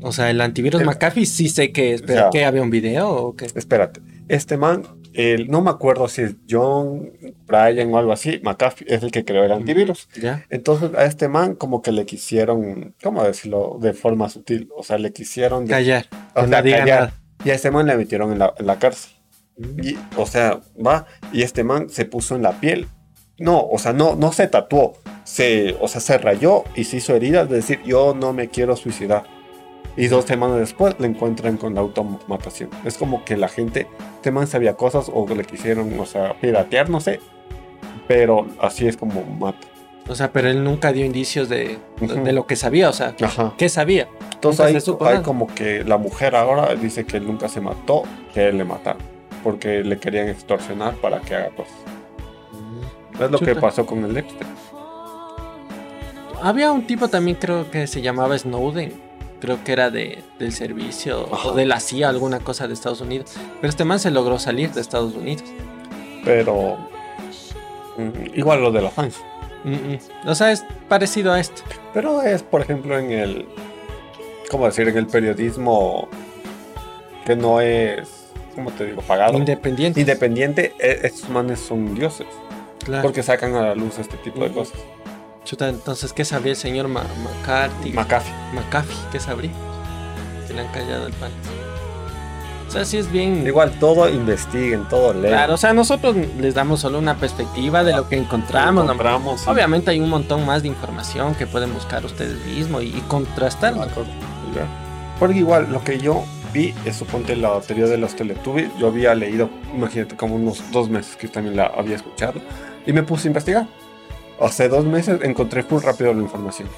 O sea, el antivirus El- McAfee sí sé que es, pero. ¿qué? ¿Había un video o qué? Espérate, este man, el, no me acuerdo si es John, Brian o algo así, McAfee es el que creó el antivirus. ¿Ya? Entonces a este man como que le quisieron, ¿cómo decirlo? De forma sutil, o sea, le quisieron... de- Callar. o sea, callar. nada. Y a este man le metieron en la, en la cárcel. Y, o sea, va, y este man se puso en la piel. No, o sea, no, no se tatuó, se, o sea, se rayó y se hizo heridas de decir, yo no me quiero suicidar. Y dos semanas después le encuentran con la automatación. Es como que la gente, este man sabía cosas o que le quisieron, o sea, piratear, no sé. Pero así es como mata. O sea, pero él nunca dio indicios de, Ujú. de lo que sabía. O sea, Ajá. ¿qué sabía? Entonces hay, supo hay como que la mujer ahora dice que él nunca se mató, que él le mataron. Porque le querían extorsionar para que haga cosas. Es lo que Chuta. pasó con el Epstein. Había un tipo también, creo que se llamaba Snowden. Creo que era de, del servicio Ajá. o de la CIA, alguna cosa de Estados Unidos. Pero este man se logró salir de Estados Unidos. Pero mm, igual lo de la fans. Mm, mm. O sea, es parecido a esto. Pero es, por ejemplo, en el. ¿Cómo decir? En el periodismo que no es. ¿Cómo te digo? Pagado. Independiente. Independiente, estos manes son dioses. Claro. Porque sacan a la luz este tipo de cosas. Chuta, entonces, ¿qué sabría el señor Ma- McCarthy? McAfee. McAfee, ¿qué sabría? Se le han callado el pan. O sea, sí es bien. Igual todo investiguen, todo leen. Claro, o sea, nosotros les damos solo una perspectiva de lo que encontramos. ¿no? Encontramos, sí. Obviamente hay un montón más de información que pueden buscar ustedes mismos y, y contrastar. ¿no? Ya. Porque igual lo que yo vi es suponte la teoría de los Teletubbies. Yo había leído, imagínate, como unos dos meses que también la había escuchado. Y me puse a investigar. Hace dos meses encontré full rápido la información.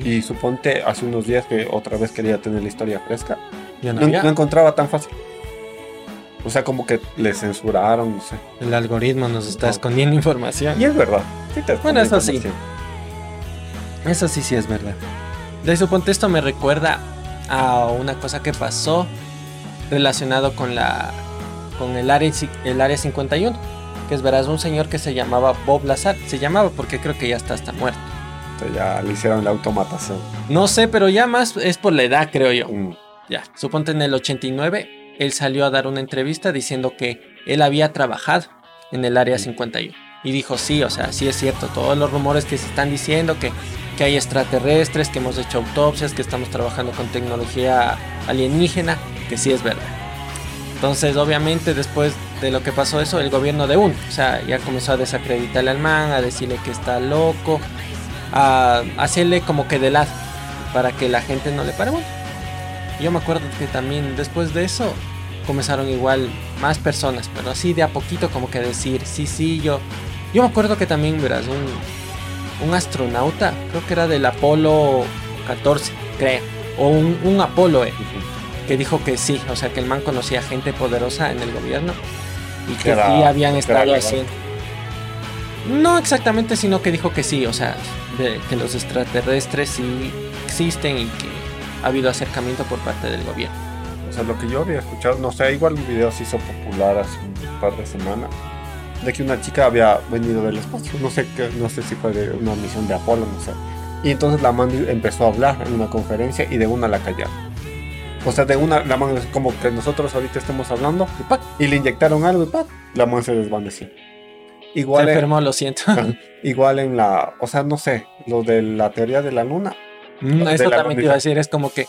Mm, Y suponte hace unos días que otra vez quería tener la historia fresca. ya no No, encontraba tan fácil. O sea, como que le censuraron, no sé. El algoritmo nos está No. escondiendo información. Y es verdad. sí te Bueno, eso sí. Eso sí, sí es verdad. De suponte esto me recuerda a una cosa que pasó relacionado con la con el área, el área 51, que es verás un señor que se llamaba Bob Lazar, se llamaba porque creo que ya está hasta muerto. Entonces ya le hicieron la automatación. No sé, pero ya más es por la edad, creo yo. Mm. Ya, suponte en el 89, él salió a dar una entrevista diciendo que él había trabajado en el área 51. Y dijo, sí, o sea, sí es cierto, todos los rumores que se están diciendo, que, que hay extraterrestres, que hemos hecho autopsias, que estamos trabajando con tecnología alienígena, que sí es verdad. Entonces, obviamente, después de lo que pasó eso, el gobierno de uno, o sea, ya comenzó a desacreditarle al man, a decirle que está loco, a hacerle como que de lado, para que la gente no le pare. Yo me acuerdo que también después de eso comenzaron igual más personas, pero así de a poquito como que decir, sí, sí, yo... Yo me acuerdo que también, verás, un, un astronauta, creo que era del Apolo 14, creo. O un, un Apolo, eh, que dijo que sí, o sea, que el man conocía gente poderosa en el gobierno y que Era- sí habían estado haciendo. No exactamente, sino que dijo que sí, o sea, de- que los extraterrestres sí existen y que ha habido acercamiento por parte del gobierno. O sea, lo que yo había escuchado, no sé, igual un video se hizo popular hace un par de semanas, de que una chica había venido del espacio, no sé, qué- no sé si fue de una misión de Apolo, no sé. Y entonces la man empezó a hablar en una conferencia y de una la callaron. O sea, de una, la man es como que nosotros ahorita estemos hablando y, ¡pac! y le inyectaron algo y ¡pac! la man se desvaneció. Se Igual en, enfermó, lo siento. igual en la, o sea, no sé, lo de la teoría de la luna. Mm, la también te iba a decir, es como que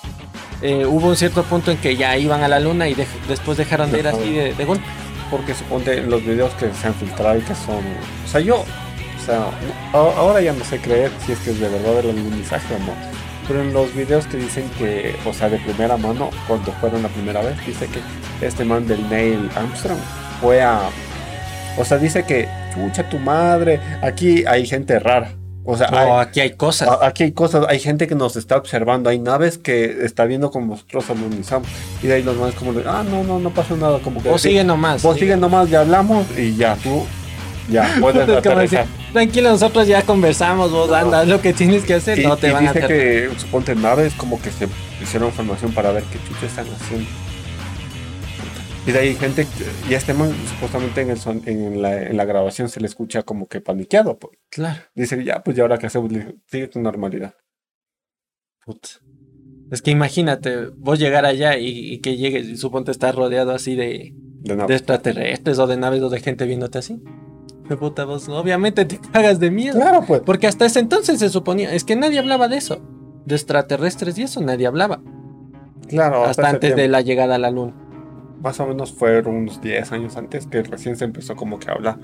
eh, hubo un cierto punto en que ya iban a la luna y después dejaron de ir así de, de golpe. Porque suponte los videos que se han filtrado y que son. O sea, yo. O sea, ahora ya no sé creer si es que es de verdad el alunizaje o no. Pero en los videos que dicen que, o sea, de primera mano, cuando fueron la primera vez, dice que este man del Neil Armstrong fue a. O sea, dice que, chucha tu madre, aquí hay gente rara. O sea, hay- aquí hay cosas. Aquí hay cosas, hay gente que nos está observando, hay naves que está viendo como nosotros alunizamos. Y de ahí los manes como de, ah, no, no, no pasa nada, como que... Vos sigue nomás. Vos sigue nomás, ya hablamos y ya, tú, ya, puedes decir. Tranquilo, nosotros ya conversamos, vos anda, haz lo que tienes que hacer, Y, no te y van a dice hacer. que, suponte, naves como que se hicieron formación para ver qué chucha están haciendo. Y de ahí gente, y a este man supuestamente en, el son- en, la, en la grabación se le escucha como que paniqueado. pues. Claro. Dice, ya, pues ya ahora que hacemos, sigue tu normalidad. Puta. Es que imagínate, vos llegar allá y, y que llegues y suponte estar rodeado así de, De de extraterrestres o de naves o de gente viéndote así. Me puta, vos obviamente te cagas de miedo. Claro, pues. Porque hasta ese entonces se suponía, es que nadie hablaba de eso. De extraterrestres y eso nadie hablaba. Claro, hasta antes de la llegada a la luna. Más o menos fueron unos 10 años antes que recién se empezó como que a hablar.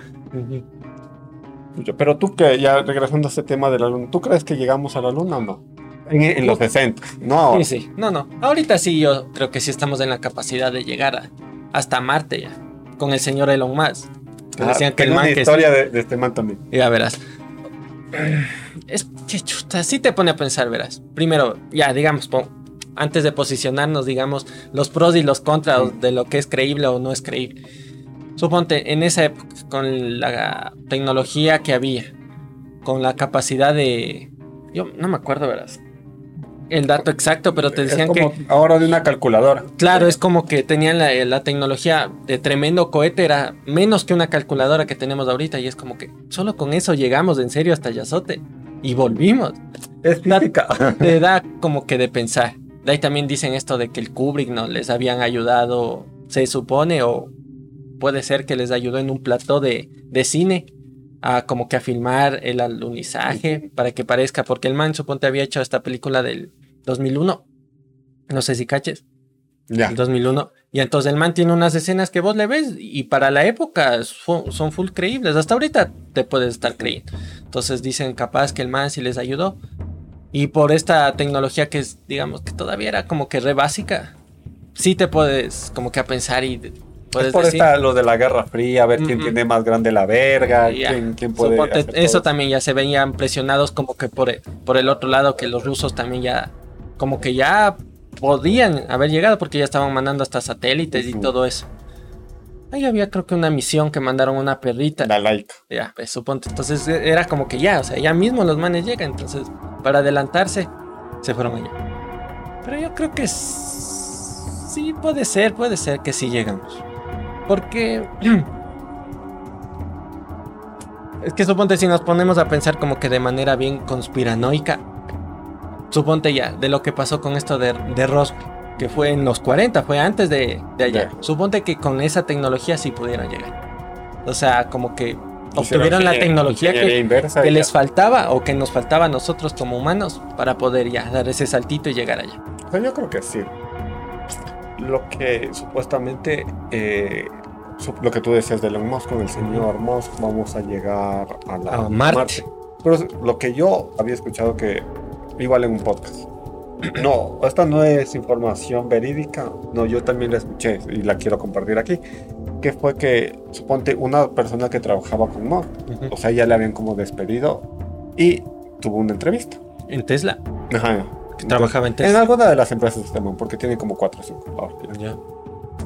Pero tú que ya regresando a ese tema de la luna, ¿tú crees que llegamos a la luna o no? En, en los 60, no ahora. Sí, sí. No, no. Ahorita sí yo creo que sí estamos en la capacidad de llegar a- hasta Marte ya. Con el señor Elon Musk. Que Ah, decían que el tengo man una que historia sí. de, de este man también. Ya verás. Es que chuta, sí te pone a pensar, verás. Primero, ya, digamos, antes de posicionarnos, digamos, los pros y los contras de lo que es creíble o no es creíble. Suponte, en esa época, con la tecnología que había, con la capacidad de. Yo no me acuerdo, verás. El dato exacto, pero te Es decían como que. ahora de una calculadora. Claro, es como que tenían la, la tecnología de tremendo cohete, era menos que una calculadora que tenemos ahorita, y es como que solo con eso llegamos en serio hasta Yazote y volvimos. Es física. Te da como que de pensar. De ahí también dicen esto de que el Kubrick no les habían ayudado, se supone, o puede ser que les ayudó en un plató de, de cine a como que a filmar el alunizaje para que parezca, porque el man suponte había hecho esta película del 2001. No sé si caches ya. el 2001. Y entonces el man tiene unas escenas que vos le ves y para la época son full creíbles. Hasta ahorita te puedes estar creyendo. Entonces dicen capaz que el man sí les ayudó. Y por esta tecnología que es, digamos, que todavía era como que re básica, sí te puedes como que a pensar y de- puedes Es por decir... esta, lo de la Guerra Fría, a ver quién tiene más grande la verga, Ya. quién, quién puede. Eso todo. también ya se veían presionados como que por, e- por el otro lado, que los rusos también ya, como que ya podían haber llegado porque ya estaban mandando hasta satélites y todo eso. Ahí había creo que una misión que mandaron una perrita. La laica. Ya, pues suponte. Entonces e- era como que ya, o sea, ya mismo los manes llegan. Entonces, para adelantarse, se fueron allá. Pero yo creo que sí puede ser, puede ser que sí llegamos. Porque... Es que suponte si nos ponemos a pensar como que de manera bien conspiranoica. Suponte ya, de lo que pasó con esto de, de Roswell, que fue en los 40, fue antes de, de allá. Suponte que con esa tecnología sí pudieran llegar. O sea, como que obtuvieron la tecnología que, les faltaba o que nos faltaba a nosotros como humanos para poder ya dar ese saltito y llegar allá. Yo creo que sí. Lo que supuestamente, eh, lo que tú decías de Elon Musk con el señor Musk, vamos a llegar a la A Marte. Pero lo que yo había escuchado que igual en un podcast. No, esta no es información verídica. No, yo también la escuché y la quiero compartir aquí. Que fue que, suponte, una persona que trabajaba con Musk, o sea, ya le habían como despedido y tuvo una entrevista. En Tesla. Ajá. Que trabajaba en En Tesla. alguna de las empresas de este man, porque tiene como 4 o 5 ahora. Ya.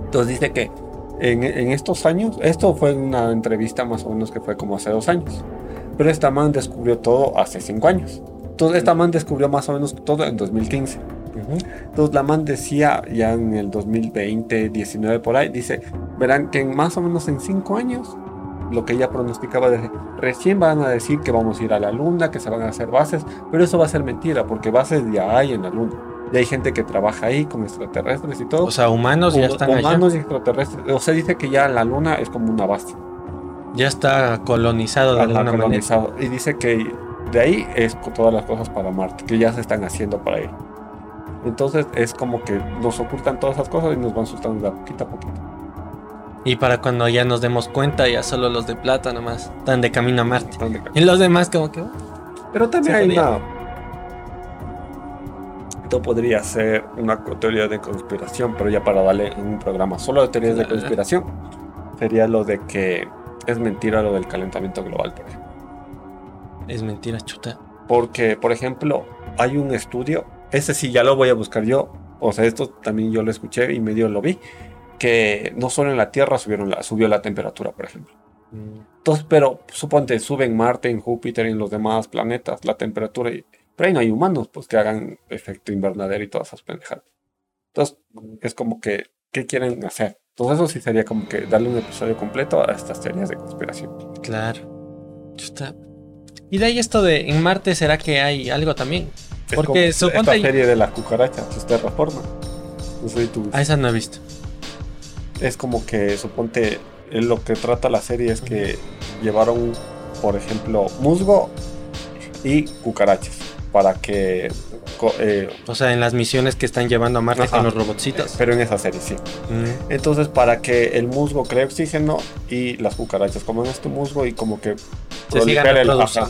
Entonces dice que en, en estos años, esto fue en una entrevista más o menos que fue como hace dos años, pero esta man descubrió todo hace 5 años. Entonces esta man descubrió más o menos todo en 2015. Ujú. Entonces la man decía ya en el 2020, 19 por ahí, dice, verán que en más o menos en 5 años, lo que ella pronosticaba desde recién van a decir que vamos a ir a la luna, que se van a hacer bases, pero eso va a ser mentira, porque bases ya hay en la luna. Y hay gente que trabaja ahí con extraterrestres y todo. O sea, humanos ya están allá. humanos y extraterrestres. O sea, dice que ya la luna es como una base. Ya está colonizado de alguna manera. colonizado. Y dice que de ahí es todas las cosas para Marte, que ya se están haciendo para ahí. Entonces es como que nos ocultan todas esas cosas y nos van asustando de a poquito a poquito. Y para cuando ya nos demos cuenta, ya solo los de plata nomás están de camino a Marte. De Y los demás como que... Pero también hay una... Esto podría ser una teoría de conspiración, pero ya para darle un programa solo de teorías de conspiración, sería lo de que es mentira lo del calentamiento global, por ejemplo. Es mentira, chuta. Porque, por ejemplo, hay un estudio, ese sí ya lo voy a buscar yo, o sea, esto también yo lo escuché y medio lo vi, que no solo en la Tierra subieron la, subió la temperatura, por ejemplo. Entonces, pero suponte, sube en Marte, en Júpiter y en los demás planetas la temperatura, y, pero ahí no hay humanos pues que hagan efecto invernadero y todas esas pendejadas. Entonces, es como que, ¿qué quieren hacer? Entonces eso sí sería como que darle un episodio completo a estas teorías de conspiración. Claro. Chuta. Y de ahí esto de en Marte, ¿será que hay algo también? Es Porque como Esta serie de las cucarachas, se terraforma. No sé si tú Ah, esa no he visto. es como que suponte lo que trata la serie es que llevaron por ejemplo musgo y cucarachas para que eh, O sea, en las misiones que están llevando a Marte Ajá. con los robotcitos. pero en esa serie sí Mm. entonces para que el musgo cree oxígeno y las cucarachas coman este musgo y como que Se sigan el- ajá.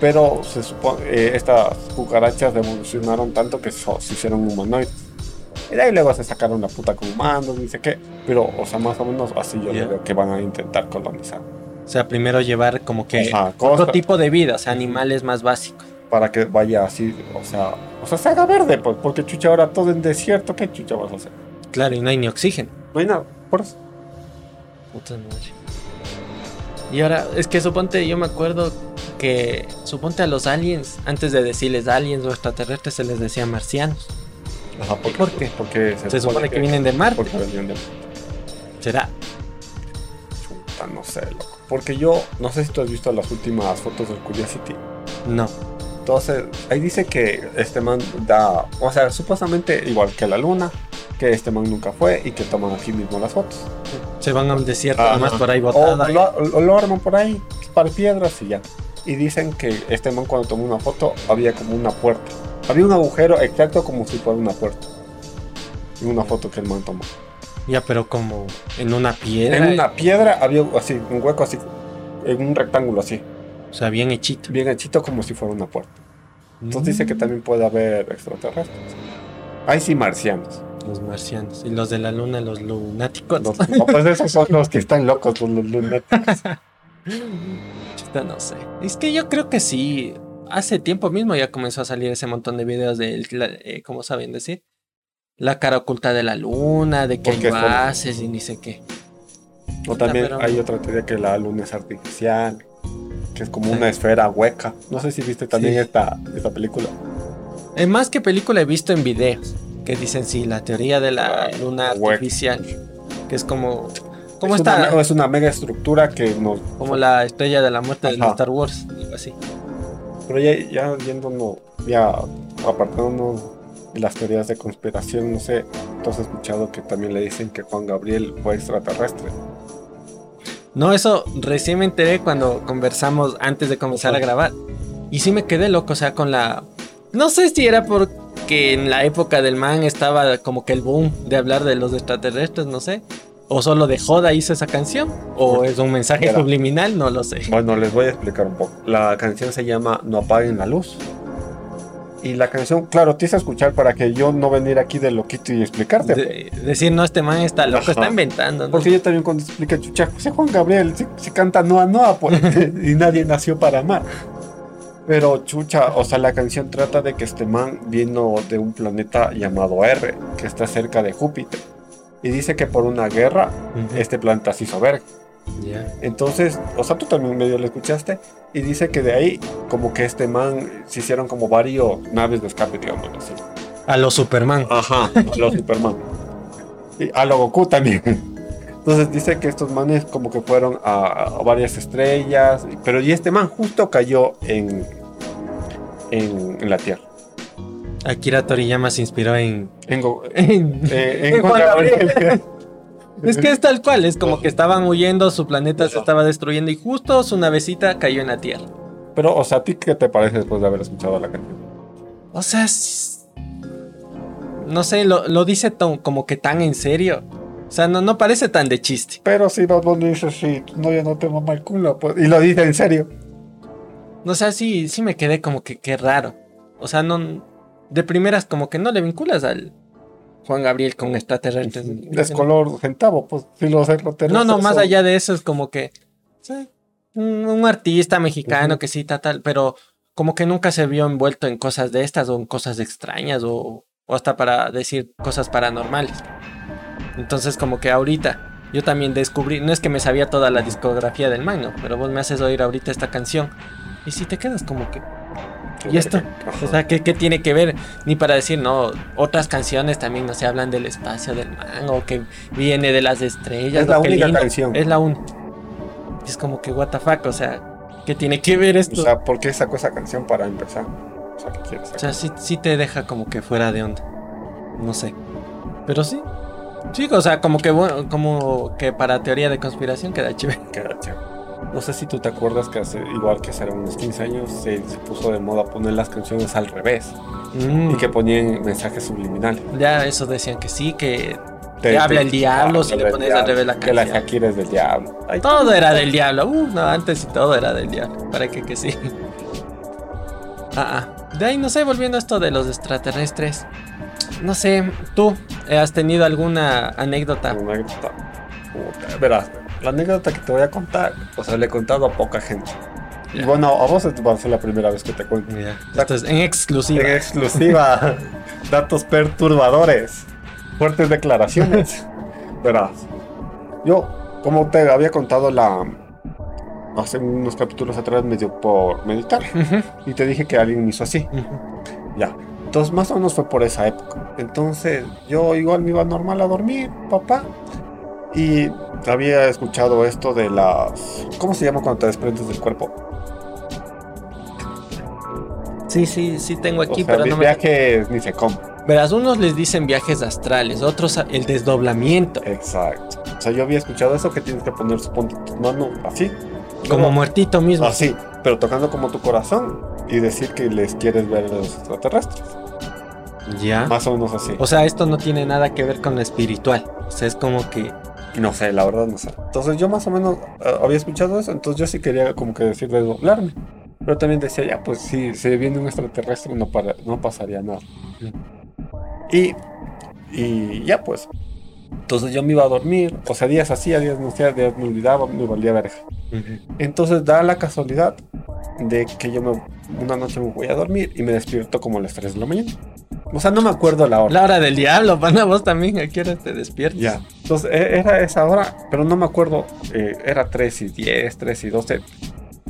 pero se supone eh, estas cucarachas evolucionaron tanto que so- se hicieron humanoides y de ahí luego se sacaron la puta con humanos, dice que, pero, o sea, más o menos así yo Ya. creo que van a intentar colonizar. O sea, primero llevar como que Ajá, otro tipo de vida, o sea, animales más básicos. Para que vaya así, o sea, o sea, se haga verde, pues, porque chucha ahora todo en desierto, ¿qué chucha vas a hacer? Claro, y no hay ni oxígeno. No hay nada, por eso. Puta madre. Y ahora, es que suponte, yo me acuerdo que, suponte a los aliens, antes de decirles aliens o extraterrestres, se les decía marcianos. Ajá, porque, ¿Por qué? Porque Se supone que vienen de Marte. Porque venían de ¿Será? chuta, no sé, loco. Porque yo, no sé si tú has visto las últimas fotos del Curiosity. No. Entonces, ahí dice que este man da, o sea, supuestamente igual que la luna, que este man nunca fue y que toman aquí mismo las fotos. Se van a un desierto Ajá. nomás por ahí O botada. lo, o lo arman por ahí, para piedras y ya. Y dicen que este man cuando tomó una foto había como una puerta. Había un agujero exacto como si fuera una puerta. En una foto que el man tomó. Ya, pero como en una piedra. En una piedra había así, un hueco así, en un rectángulo así, O sea, bien hechito. bien hechito como si fuera una puerta. Entonces dice que también puede haber extraterrestres. Hay sí marcianos. Los marcianos. Y los de la luna, los lunáticos. Los- no, pues esos son los que están locos, los, los lunáticos. No sé. Es que yo creo que sí. Hace tiempo mismo ya comenzó a salir ese montón de videos de, eh, ¿cómo saben decir? La cara oculta de la luna, de que hay como- bases y ni sé qué. O también hay otra teoría que la luna es artificial, que es como Sí. una esfera hueca. No sé si viste también Sí. esta, esta película. Eh, más que película he visto en videos que dicen sí, la teoría de la Ah, luna hueca. artificial. Que es como. Como es, esta. una, me- es una mega estructura que nos... Como la estrella de la muerte de. Star Wars. Algo así. Pero ya, ya yéndonos, ya apartándonos de las teorías de conspiración, no sé, tú has escuchado que también le dicen que Juan Gabriel fue extraterrestre. No, eso recién me enteré cuando conversamos antes de comenzar a grabar. Y sí me quedé loco, o sea, con la... No sé si era porque en la época del man estaba como que el boom de hablar de los extraterrestres, no sé. O solo de joda hizo esa canción. O es un mensaje subliminal, no lo sé. Bueno, les voy a explicar un poco. La canción se llama No apaguen la luz. Y la canción, claro, te hice escuchar para que yo no venir aquí de loquito y explicarte. pues. De- decir, no, este man está loco, Ajá. está inventando. ¿no? Porque yo también cuando expliqué, chucha, José Juan Gabriel, si canta Noa Noa, pues, y nadie nació para amar. Pero chucha, o sea, la canción trata de que este man vino de un planeta llamado R, que está cerca de Júpiter. Y dice que por una guerra, este planeta se hizo verga. Entonces, o sea, tú también medio lo escuchaste. Y dice que de ahí, como que este man se hicieron como varios naves de escape, digamos así. A los Superman. Ajá, a los Superman. Y a lo Goku también. Entonces dice que estos manes como que fueron a, a varias estrellas. Pero y este man justo cayó en, en, en la Tierra. Akira Toriyama se inspiró en. En, Go- en- eh, en En Juan Juan Gabriel. Es que es tal cual, es como que estaban huyendo, su planeta se estaba destruyendo y justo su navecita cayó en la Tierra. Pero, o sea, ¿a ti qué te parece después de haber escuchado la canción? O sea, no sé, lo, lo dice tan- como que tan en serio. O sea, no, no parece tan de chiste. Pero si Bad Bunny dice, sí, no, yo no te mama el culo, pues, y lo dice en serio. O sea, sí, sí me quedé como que qué raro. O sea, no. De primeras, como que no le vinculas al Juan Gabriel con extraterrestres. Es color centavo, pues, si lo sé, lo No, no, más allá de eso es como que. sí, un, un artista mexicano que sí, tal, tal, pero como que nunca se vio envuelto en cosas de estas o en cosas extrañas o, o hasta para decir cosas paranormales. Entonces, como que ahorita yo también descubrí, no es que me sabía toda la discografía del man, ¿no? pero vos me haces oír ahorita esta canción y si te quedas como que, ¿y esto? O sea, ¿qué, qué tiene que ver? Ni para decir, no, otras canciones también no se hablan del espacio del man o que viene de las estrellas. Es la única lindo. canción. Es la única. Es como que, what the fuck, o sea, ¿qué tiene que ver esto? O sea, ¿por qué sacó esa canción para empezar? O sea, ¿qué quiere O sea, sí, sí te deja como que fuera de onda. No sé. Pero sí. Sí, o sea, como que bueno, como que para teoría de conspiración queda chévere. Queda chévere. No sé si tú te acuerdas que hace, igual que hace unos 15 años, se, se puso de moda poner las canciones al revés Mm, y que ponían mensajes subliminales. Ya eso decían que sí, que Te- Te habla el diablo si le pones al revés la Que la canción. Shakira es del diablo. Ay, todo era del diablo. Uh, no, antes y todo era del diablo. ¿Para qué que sí? Ah, ah. De ahí, no sé, volviendo a esto de los extraterrestres. No sé, tú has tenido alguna anécdota. Una anécdota. Verás, la anécdota que te voy a contar, o sea, le he contado a poca gente. Y Ya. bueno, a vos va a ser la primera vez que te cuento. Esto es en exclusiva. En exclusiva, datos perturbadores, fuertes declaraciones. Verás, yo, como te había contado la hace unos capítulos atrás, me dio por meditar Ujú, y te dije que alguien me hizo así. ujú. Ya. Entonces, más o menos fue por esa época. Entonces, yo igual me iba normal a dormir, papá. Y había escuchado esto de las. ¿Cómo se llama cuando te desprendes del cuerpo? Sí, sí, sí tengo O aquí, sea, pero no me... viajes ni se come. Verás, unos les dicen viajes astrales, otros el desdoblamiento, Exacto. O sea, yo había escuchado eso que tienes que poner su punto tu mano así. como muertito mismo. Así, pero tocando como tu corazón y decir que les quieres ver a los extraterrestres. Ya. Más o menos así. O sea, esto no tiene nada que ver con lo espiritual. O sea, es como que... No sé, la verdad no sé. Entonces yo más o menos eh, había escuchado eso, entonces yo sí quería como que decir desdoblarme. Pero también decía, ya, pues si se viene un extraterrestre no, para- no pasaría nada. Y, y ya pues. Entonces yo me iba a dormir, o sea, días así, a días no hacía, días me olvidaba, me valía verga. Entonces da la casualidad de que yo me, una noche me voy a dormir y me despierto como a las 3 de la mañana. O sea, no me acuerdo la hora. La hora del diablo, pana, vos también, ¿a qué hora te despiertas? Ya. Entonces e- era esa hora, pero no me acuerdo. eh, era 3 y 10, 3 y 12.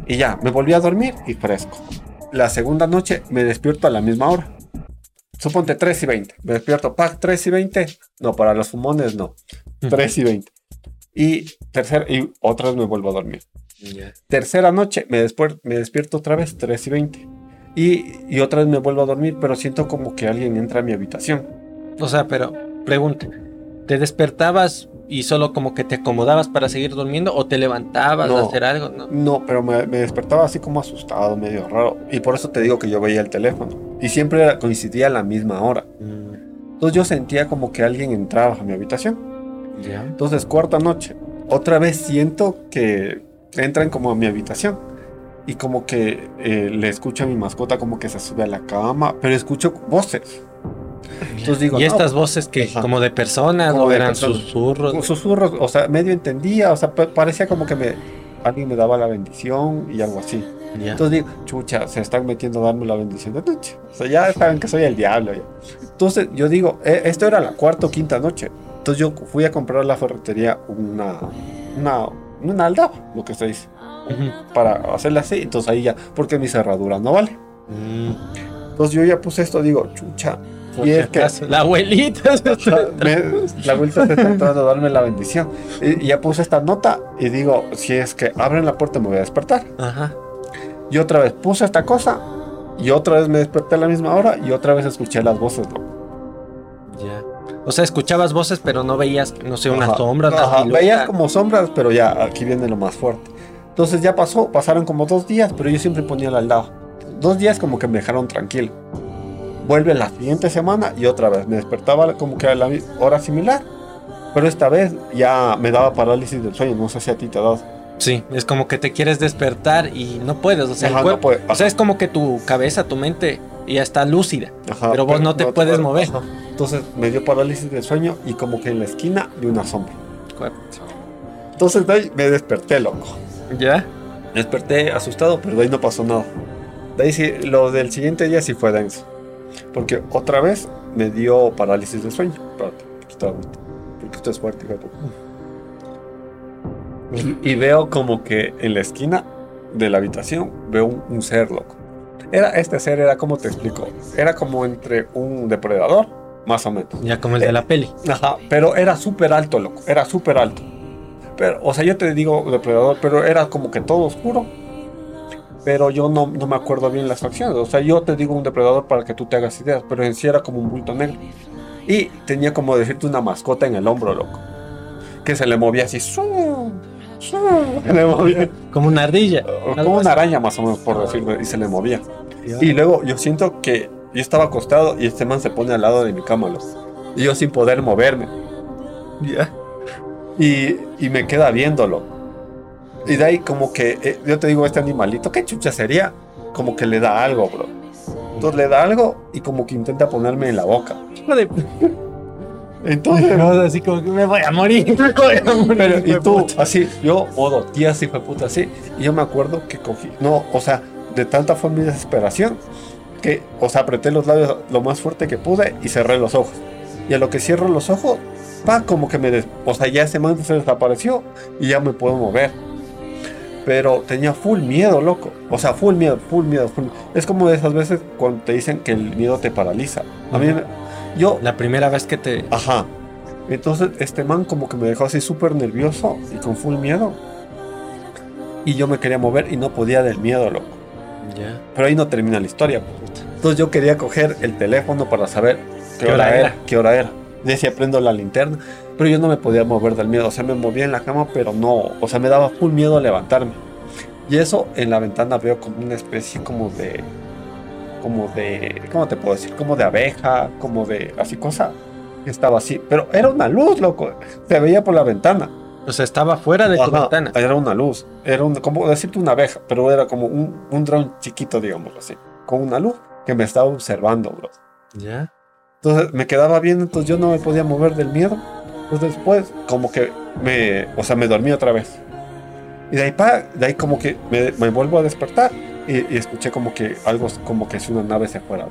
Y ya, me volví a dormir y fresco. La segunda noche me despierto a la misma hora. Suponte 3 y 20. Me despierto, pack 3 y 20. No, para los fumones no. 3 y 20. Y, tercer, y otra vez me vuelvo a dormir. Ya. Tercera noche me, me despierto otra vez 3 y 20. Y, y otra vez me vuelvo a dormir, pero siento como que alguien entra a mi habitación. O sea, pero, pregunta. ¿Te despertabas y solo como que te acomodabas para seguir durmiendo o te levantabas No. a hacer algo? No. No, pero me, me despertaba así como asustado, medio raro. Y por eso te digo que yo veía el teléfono. Y siempre coincidía a la misma hora. Entonces yo sentía como que alguien entraba a mi habitación. Ya. Entonces, cuarta noche, otra vez siento que entran como a mi habitación. Y como que eh, le escucho a mi mascota como que se sube a la cama, pero escucho voces. Entonces digo, y no, estas voces que Ajá. como de personas Como o de eran personas. susurros. susurros, o sea, medio entendía, o sea, pa- parecía como que me alguien me daba la bendición y algo así. Ya. Entonces digo, chucha, se están metiendo a darme la bendición de noche. O sea, ya saben que soy el diablo. ya. Entonces yo digo, eh, esto era la cuarta o quinta noche. Entonces yo fui a comprar a la ferretería una, una, una aldaba, lo que se dice, Ujú. para hacerla así. Entonces ahí ya, porque mi cerradura no vale. Mm. Entonces yo ya puse esto, digo, chucha. Y es que La abuelita. se está- me- la vuelta se está tratando de darme la bendición. Y, y ya puse esta nota y digo, si es que abren la puerta me voy a despertar. Ajá. Y otra vez puse esta cosa y otra vez me desperté a la misma hora y otra vez escuché las voces. loco. Ya. O sea, escuchabas voces, pero no veías, no sé, una Ajá, sombra. ajá. Veías como sombras, pero ya aquí viene lo más fuerte. Entonces ya pasó, pasaron como dos días, pero yo siempre ponía al lado. Dos días como que me dejaron tranquilo. Vuelve la siguiente semana y otra vez me despertaba como que a la hora similar. Pero esta vez ya me daba parálisis del sueño, no sé si a ti te ha dado. Sí, es como que te quieres despertar y no puedes. O sea, el Ajá, no cuerpo- puede- o sea, es como que tu cabeza, tu mente ya está lúcida. Ajá, Pero vos no te puedes mover. Ajá. Entonces me dio parálisis del sueño y como que en la esquina de una sombra. Entonces de ahí me desperté, loco. ¿Ya? Me desperté asustado, pero de ahí no pasó nada. De ahí sí, lo del siguiente día sí fue denso. Porque otra vez me dio parálisis del sueño. Espérate. Porque esto es fuerte, hijo de puta. Y, y veo como que en la esquina de la habitación veo un, un ser, loco. Era, este ser era, como te explico? Era como entre un depredador, más o menos. Ya como el de la peli. Ajá, pero era súper alto, loco. Era súper alto. Pero, o sea, yo te digo depredador, pero era como que todo oscuro. Pero yo no, no me acuerdo bien las facciones. O sea, yo te digo un depredador para que tú te hagas ideas, pero en sí era como un bulto negro. Y tenía como decirte una mascota en el hombro, loco. Que se le movía así. ¡zum! Se le movía. Como una ardilla. O Como una araña, más o menos, por decirlo. Y se le movía. Y luego yo siento que yo estaba acostado y este man se pone al lado de mi cama. Y yo sin poder moverme. Ya. Y, y me queda viéndolo. Y de ahí como que, eh, yo te digo, este animalito, ¿qué chucha sería? Como que le da algo, bro. Entonces le da algo y como que intenta ponerme en la boca. Entonces, puta, así como que me voy a morir. Me voy a morir. pero, y tú, puta. así, yo, modo, tía, así fue puta, así. Y yo me acuerdo que cogí, no, o sea, de tanta fue mi desesperación que, o sea, apreté los labios lo más fuerte que pude y cerré los ojos. Y a lo que cierro los ojos, pa, como que me, des- o sea, ya ese man se desapareció y ya me puedo mover. Pero tenía full miedo, loco. O sea, full miedo, full miedo, full Es como de esas veces cuando te dicen que el miedo te paraliza. A mí, yo, La primera vez que te. Ajá. Entonces este man como que me dejó así súper nervioso y con full miedo. Y yo me quería mover y no podía del miedo, loco. Ya. Pero ahí no termina la historia. pues. Entonces yo quería coger el teléfono para saber qué, ¿Qué hora, hora era, era? qué hora era. Decía prendo la linterna, pero yo no me podía mover del miedo. O sea, me movía en la cama, pero no. O sea, me daba full miedo levantarme. Y eso en la ventana veo como una especie como de... Como de... ¿Cómo te puedo decir? Como de abeja, como de... Así cosa. Estaba así. Pero era una luz, loco. Se veía por la ventana. O sea, estaba fuera de tu Ajá, ventana. Era una luz. Era un, como decirte una abeja, pero era como un, un dron chiquito, digamos así. Con una luz que me estaba observando, bro. Ya. Entonces me quedaba bien, entonces yo no me podía mover del miedo. Entonces después, como que me, o sea, me dormí otra vez. Y de ahí, pa, de ahí como que me, me vuelvo a despertar y, y escuché como que algo, como que si una nave se fuera.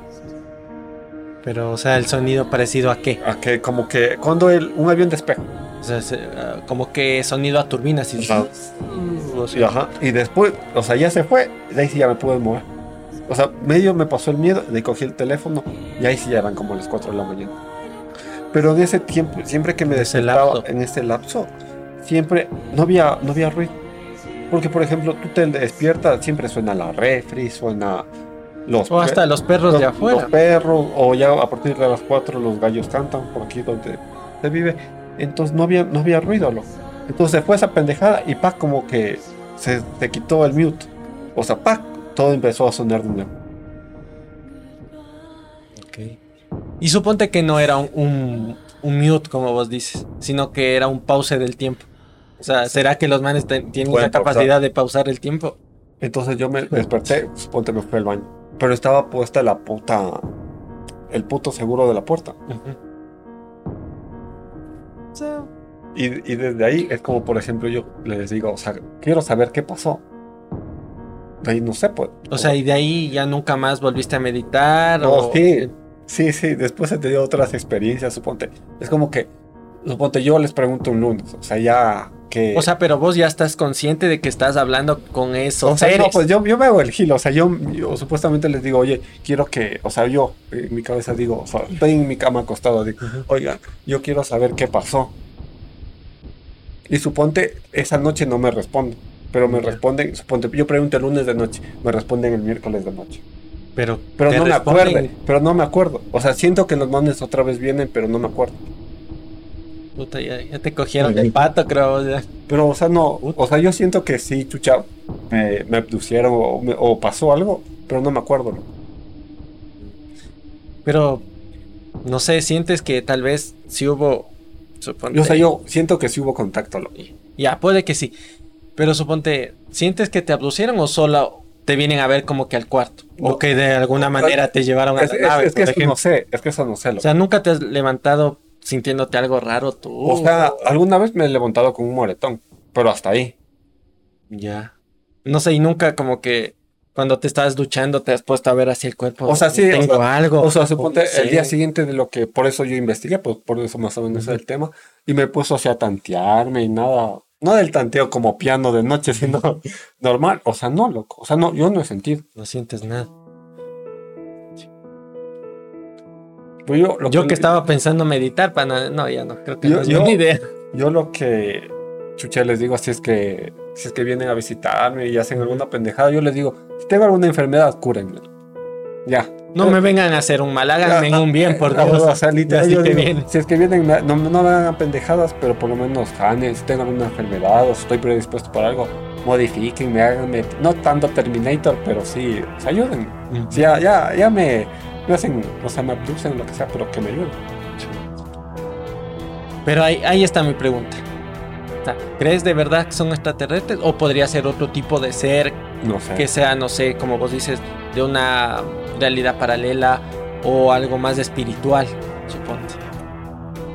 Pero, o sea, el sonido parecido a qué? A que como que cuando el, un avión despega. O sea, se- ah, como que sonido a turbina. Así. Ajá. O Y, sea, ajá, y después, o sea, ya se fue, y ahí sí ya me pude mover. O sea, medio me pasó el miedo, ahí cogí el teléfono y ahí sí ya eran como las 4 de la mañana. Pero en ese tiempo, siempre que me despertaba en ese lapso, siempre no había, no había ruido. Porque, por ejemplo, tú te despiertas, siempre suena la refri, suena los, o hasta los perros los, de afuera. los perros, o ya a partir de las 4 los gallos cantan por aquí donde se vive. Entonces no había, no había ruido, loco. Entonces fue esa pendejada y pa, como que se te quitó el mute. O sea, pa, todo empezó a sonar de nuevo. Ok. Y suponte que no era un, un, un mute, como vos dices, sino que era un pause del tiempo. O sea, ¿será que los manes tienen la capacidad de pausar el tiempo? Entonces yo me desperté, suponte me fui al baño. Pero estaba puesta la puta. El puto seguro de la puerta. Ujú. O sea, Y, y desde ahí es como, por ejemplo, yo les digo, o sea, quiero saber qué pasó. De ahí no sé, pues. O sea, y de ahí ya nunca más volviste a meditar. No, o... sí, sí, sí. Después he tenido otras experiencias, suponte. Es como que, suponte, yo les pregunto un lunes. O sea, ya que. O sea, pero vos ya estás consciente de que estás hablando con esos O sea, seres. no, pues yo, yo me hago el gil, o sea, yo, yo supuestamente les digo, oye, quiero que, o sea, yo en mi cabeza digo, o sea, estoy en mi cama acostado, digo, oigan, yo quiero saber qué pasó. Y suponte, esa noche no me responden, pero me responden, suponte, yo pregunto el lunes de noche, me responden el miércoles de noche. Pero, Pero no me acuerdo, pero no me acuerdo. O sea, siento que los manes otra vez vienen, pero no me acuerdo. Puta, ya, ya te cogieron de pato, creo. ya. Pero, o sea, no, o sea, yo siento que sí, chucha, me, me abducieron o, me- o pasó algo, pero no me acuerdo. ¿no? Pero, no sé, sientes que tal vez si hubo. Suponte, O sea, yo siento que sí hubo contacto, loco. Ya, puede que sí. Pero suponte, ¿sientes que te abducieron o solo te vienen a ver como que al cuarto? O que de alguna manera te llevaron a Es, la nave, es que eso no sé, es que eso no sé. O loco. sea, nunca te has levantado sintiéndote algo raro tú. O sea, alguna vez me he levantado con un moretón, pero hasta ahí. ya. No sé, y nunca como que cuando te estabas duchando te has puesto a ver así el cuerpo. O sea, sí, o Tengo sea, algo. O sea, suponte Sí. el día siguiente de lo que, por eso yo investigué, pues por eso más o menos es el tema, y me puso así a tantearme y nada, no del tanteo como piano de noche, sino normal, o sea, no, loco, o sea, no, yo no he sentido. No sientes nada. Pero yo, lo Yo que estaba pensando meditar para no, no, ya no, creo que Yo- no es yo- buena idea. Yo lo que, chucha, les digo así es que, si es que vienen a visitarme y hacen alguna pendejada, yo les digo, si tengo alguna enfermedad, cúrenme. Ya. No me vengan a hacer un mal, háganme un bien, por Dios. O sea, literal, yo digo, si es que vienen, no, no me hagan pendejadas, pero por lo menos janen, si tengo alguna enfermedad o si estoy predispuesto por algo, modifiquen, me hagan, no tanto Terminator, pero sí, o sea. Ujú. Sí, ya, ya, ya me, me hacen, o sea, me abducen, lo que sea, pero que me ayuden. Pero ahí, ahí está mi pregunta. O sea, ¿Crees de verdad que son extraterrestres o podría ser otro tipo de ser No sé. que sea, no sé, como vos dices, de una realidad paralela o algo más espiritual, suponte?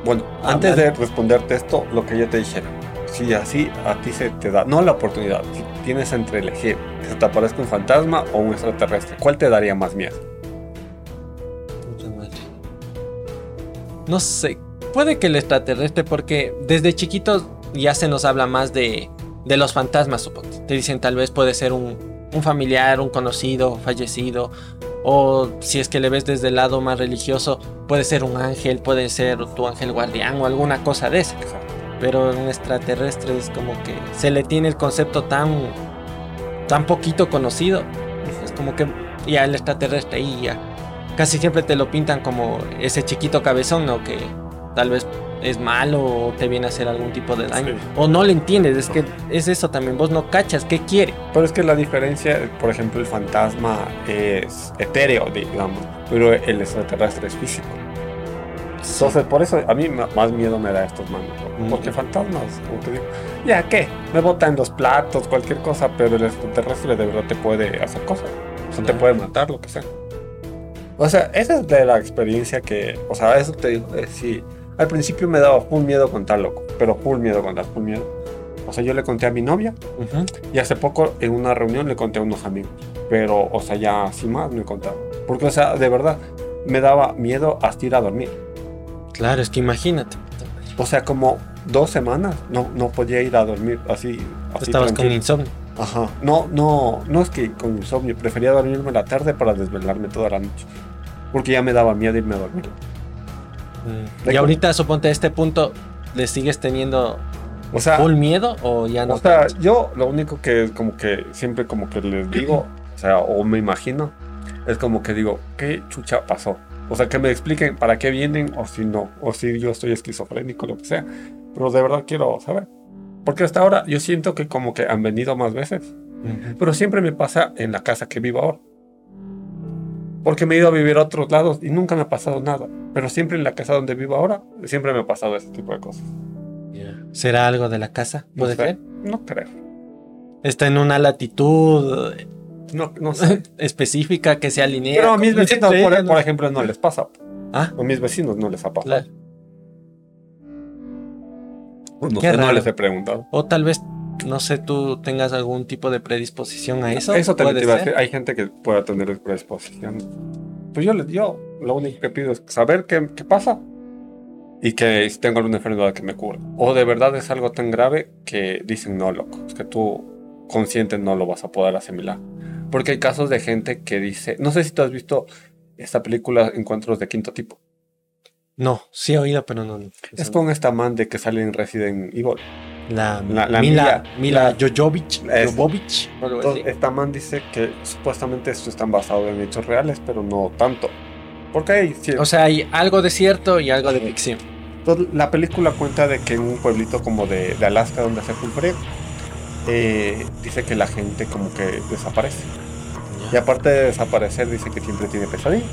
Bueno, Ah, antes vale. de responderte esto, lo que yo te dijera, si así a ti se te da, no la oportunidad, si tienes entre elegir que se te aparezca un fantasma o un extraterrestre, ¿cuál te daría más miedo? No sé, puede que el extraterrestre, porque desde chiquitos ya se nos habla más de, de los fantasmas, suponte. Te dicen tal vez puede ser un, un familiar, un conocido, fallecido, o si es que le ves desde el lado más religioso, puede ser un ángel, puede ser tu ángel guardián o alguna cosa de esa. Pero un extraterrestre es como que se le tiene el concepto tan, tan poquito conocido. Es como que ya el extraterrestre ahí ya. Casi siempre te lo pintan como ese chiquito cabezón, ¿no? Que tal vez es malo o te viene a hacer algún tipo de daño. Sí. O no le entiendes, es que es eso también. Vos no cachas qué quiere. Pero es que la diferencia, por ejemplo, el fantasma es etéreo, digamos, pero el extraterrestre es físico. Entonces, por eso a mí más miedo me da estos manos. ¿no? Mm. Porque fantasmas, como te digo, ya qué, me botan los platos, cualquier cosa, pero el extraterrestre de verdad te puede hacer cosas. O sea, te puede matar, lo que sea. O sea, esa es de la experiencia que, o sea, eso te digo, eh, sí. Al principio me daba full miedo contar loco, pero full miedo contar, full miedo. O sea, yo le conté a mi novia Ujú. y hace poco en una reunión le conté a unos amigos. Pero, o sea, ya sin más me contaba. Porque, o sea, de verdad, me daba miedo hasta ir a dormir. Claro, es que imagínate. O sea, como dos semanas no, no podía ir a dormir así. así Estabas con tranquilo. insomnio. Ajá. No, no, no es que con insomnio. Prefería dormirme la tarde para desvelarme toda la noche. Porque ya me daba miedo irme a dormir. Mm. Y ahorita, suponte, a este punto, ¿le sigues teniendo O sea, full miedo o ya no? o sea, yo lo único que como que siempre como que les digo, o sea, o me imagino, es como que digo, ¿qué chucha pasó? O sea, que me expliquen para qué vienen o si no, o si yo estoy esquizofrénico, lo que sea. Pero de verdad quiero saber. Porque hasta ahora yo siento que como que han venido más veces. Ujú. Pero siempre me pasa en la casa que vivo ahora. Porque me he ido a vivir a otros lados y nunca me ha pasado nada. Pero siempre en la casa donde vivo ahora, siempre me ha pasado ese tipo de cosas. ¿Será algo de la casa? No ¿Puede sé, ser? No creo. Está en una latitud No, no sé. específica que se alinea. Pero a mis vecinos, por, estrellas, por ¿no? ejemplo, no les pasa. Ah, A mis vecinos no les ha pasado. claro. No Qué sé, no les he preguntado. O tal vez no sé, tú tengas algún tipo de predisposición a eso. Eso también ¿Puede te iba a decir. Hay gente que pueda tener predisposición. Pues yo lo único que pido es saber qué, qué pasa y que si tengo alguna enfermedad que me cure. O de verdad es algo tan grave que dicen, no, loco, es que tú consciente no lo vas a poder asimilar. Porque hay casos de gente que dice, no sé si tú has visto esta película Encuentros de Quinto Tipo. No, sí he oído, pero no. no. Es con esta man de que sale en Resident Evil. La, La- la Mila, Mila- Mila Jojovic. Jovovich. Entonces, esta man dice que supuestamente esto están basados en hechos reales, pero no tanto. Porque hay cier- O sea, hay algo de cierto y algo de ficción. Entonces, la película cuenta de que en un pueblito como de, de Alaska donde hace full frío, eh, dice que la gente como que desaparece. Y aparte de desaparecer, dice que siempre tiene pesadillas.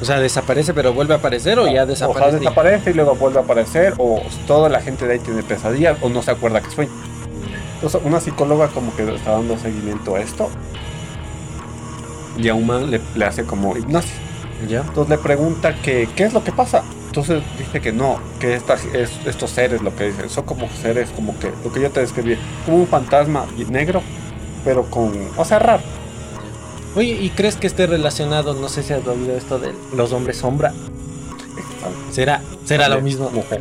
O sea, desaparece, pero vuelve a aparecer o ya O sea, desaparece. desaparece y luego vuelve a aparecer, o toda la gente de ahí tiene pesadillas, o no se acuerda que sueña. Entonces, una psicóloga como que está dando seguimiento a esto. Y a un man le, le hace como hipnosis. Ya. Entonces le pregunta que qué es lo que pasa. Entonces dice que no, que esta, es, estos seres lo que dicen, son como seres como que, lo que yo te describí, como un fantasma negro, pero con, o sea, raro. Oye, ¿y crees que esté relacionado? No sé si has oído esto de los hombres sombra. ¿Será, será lo mismo? Mujer.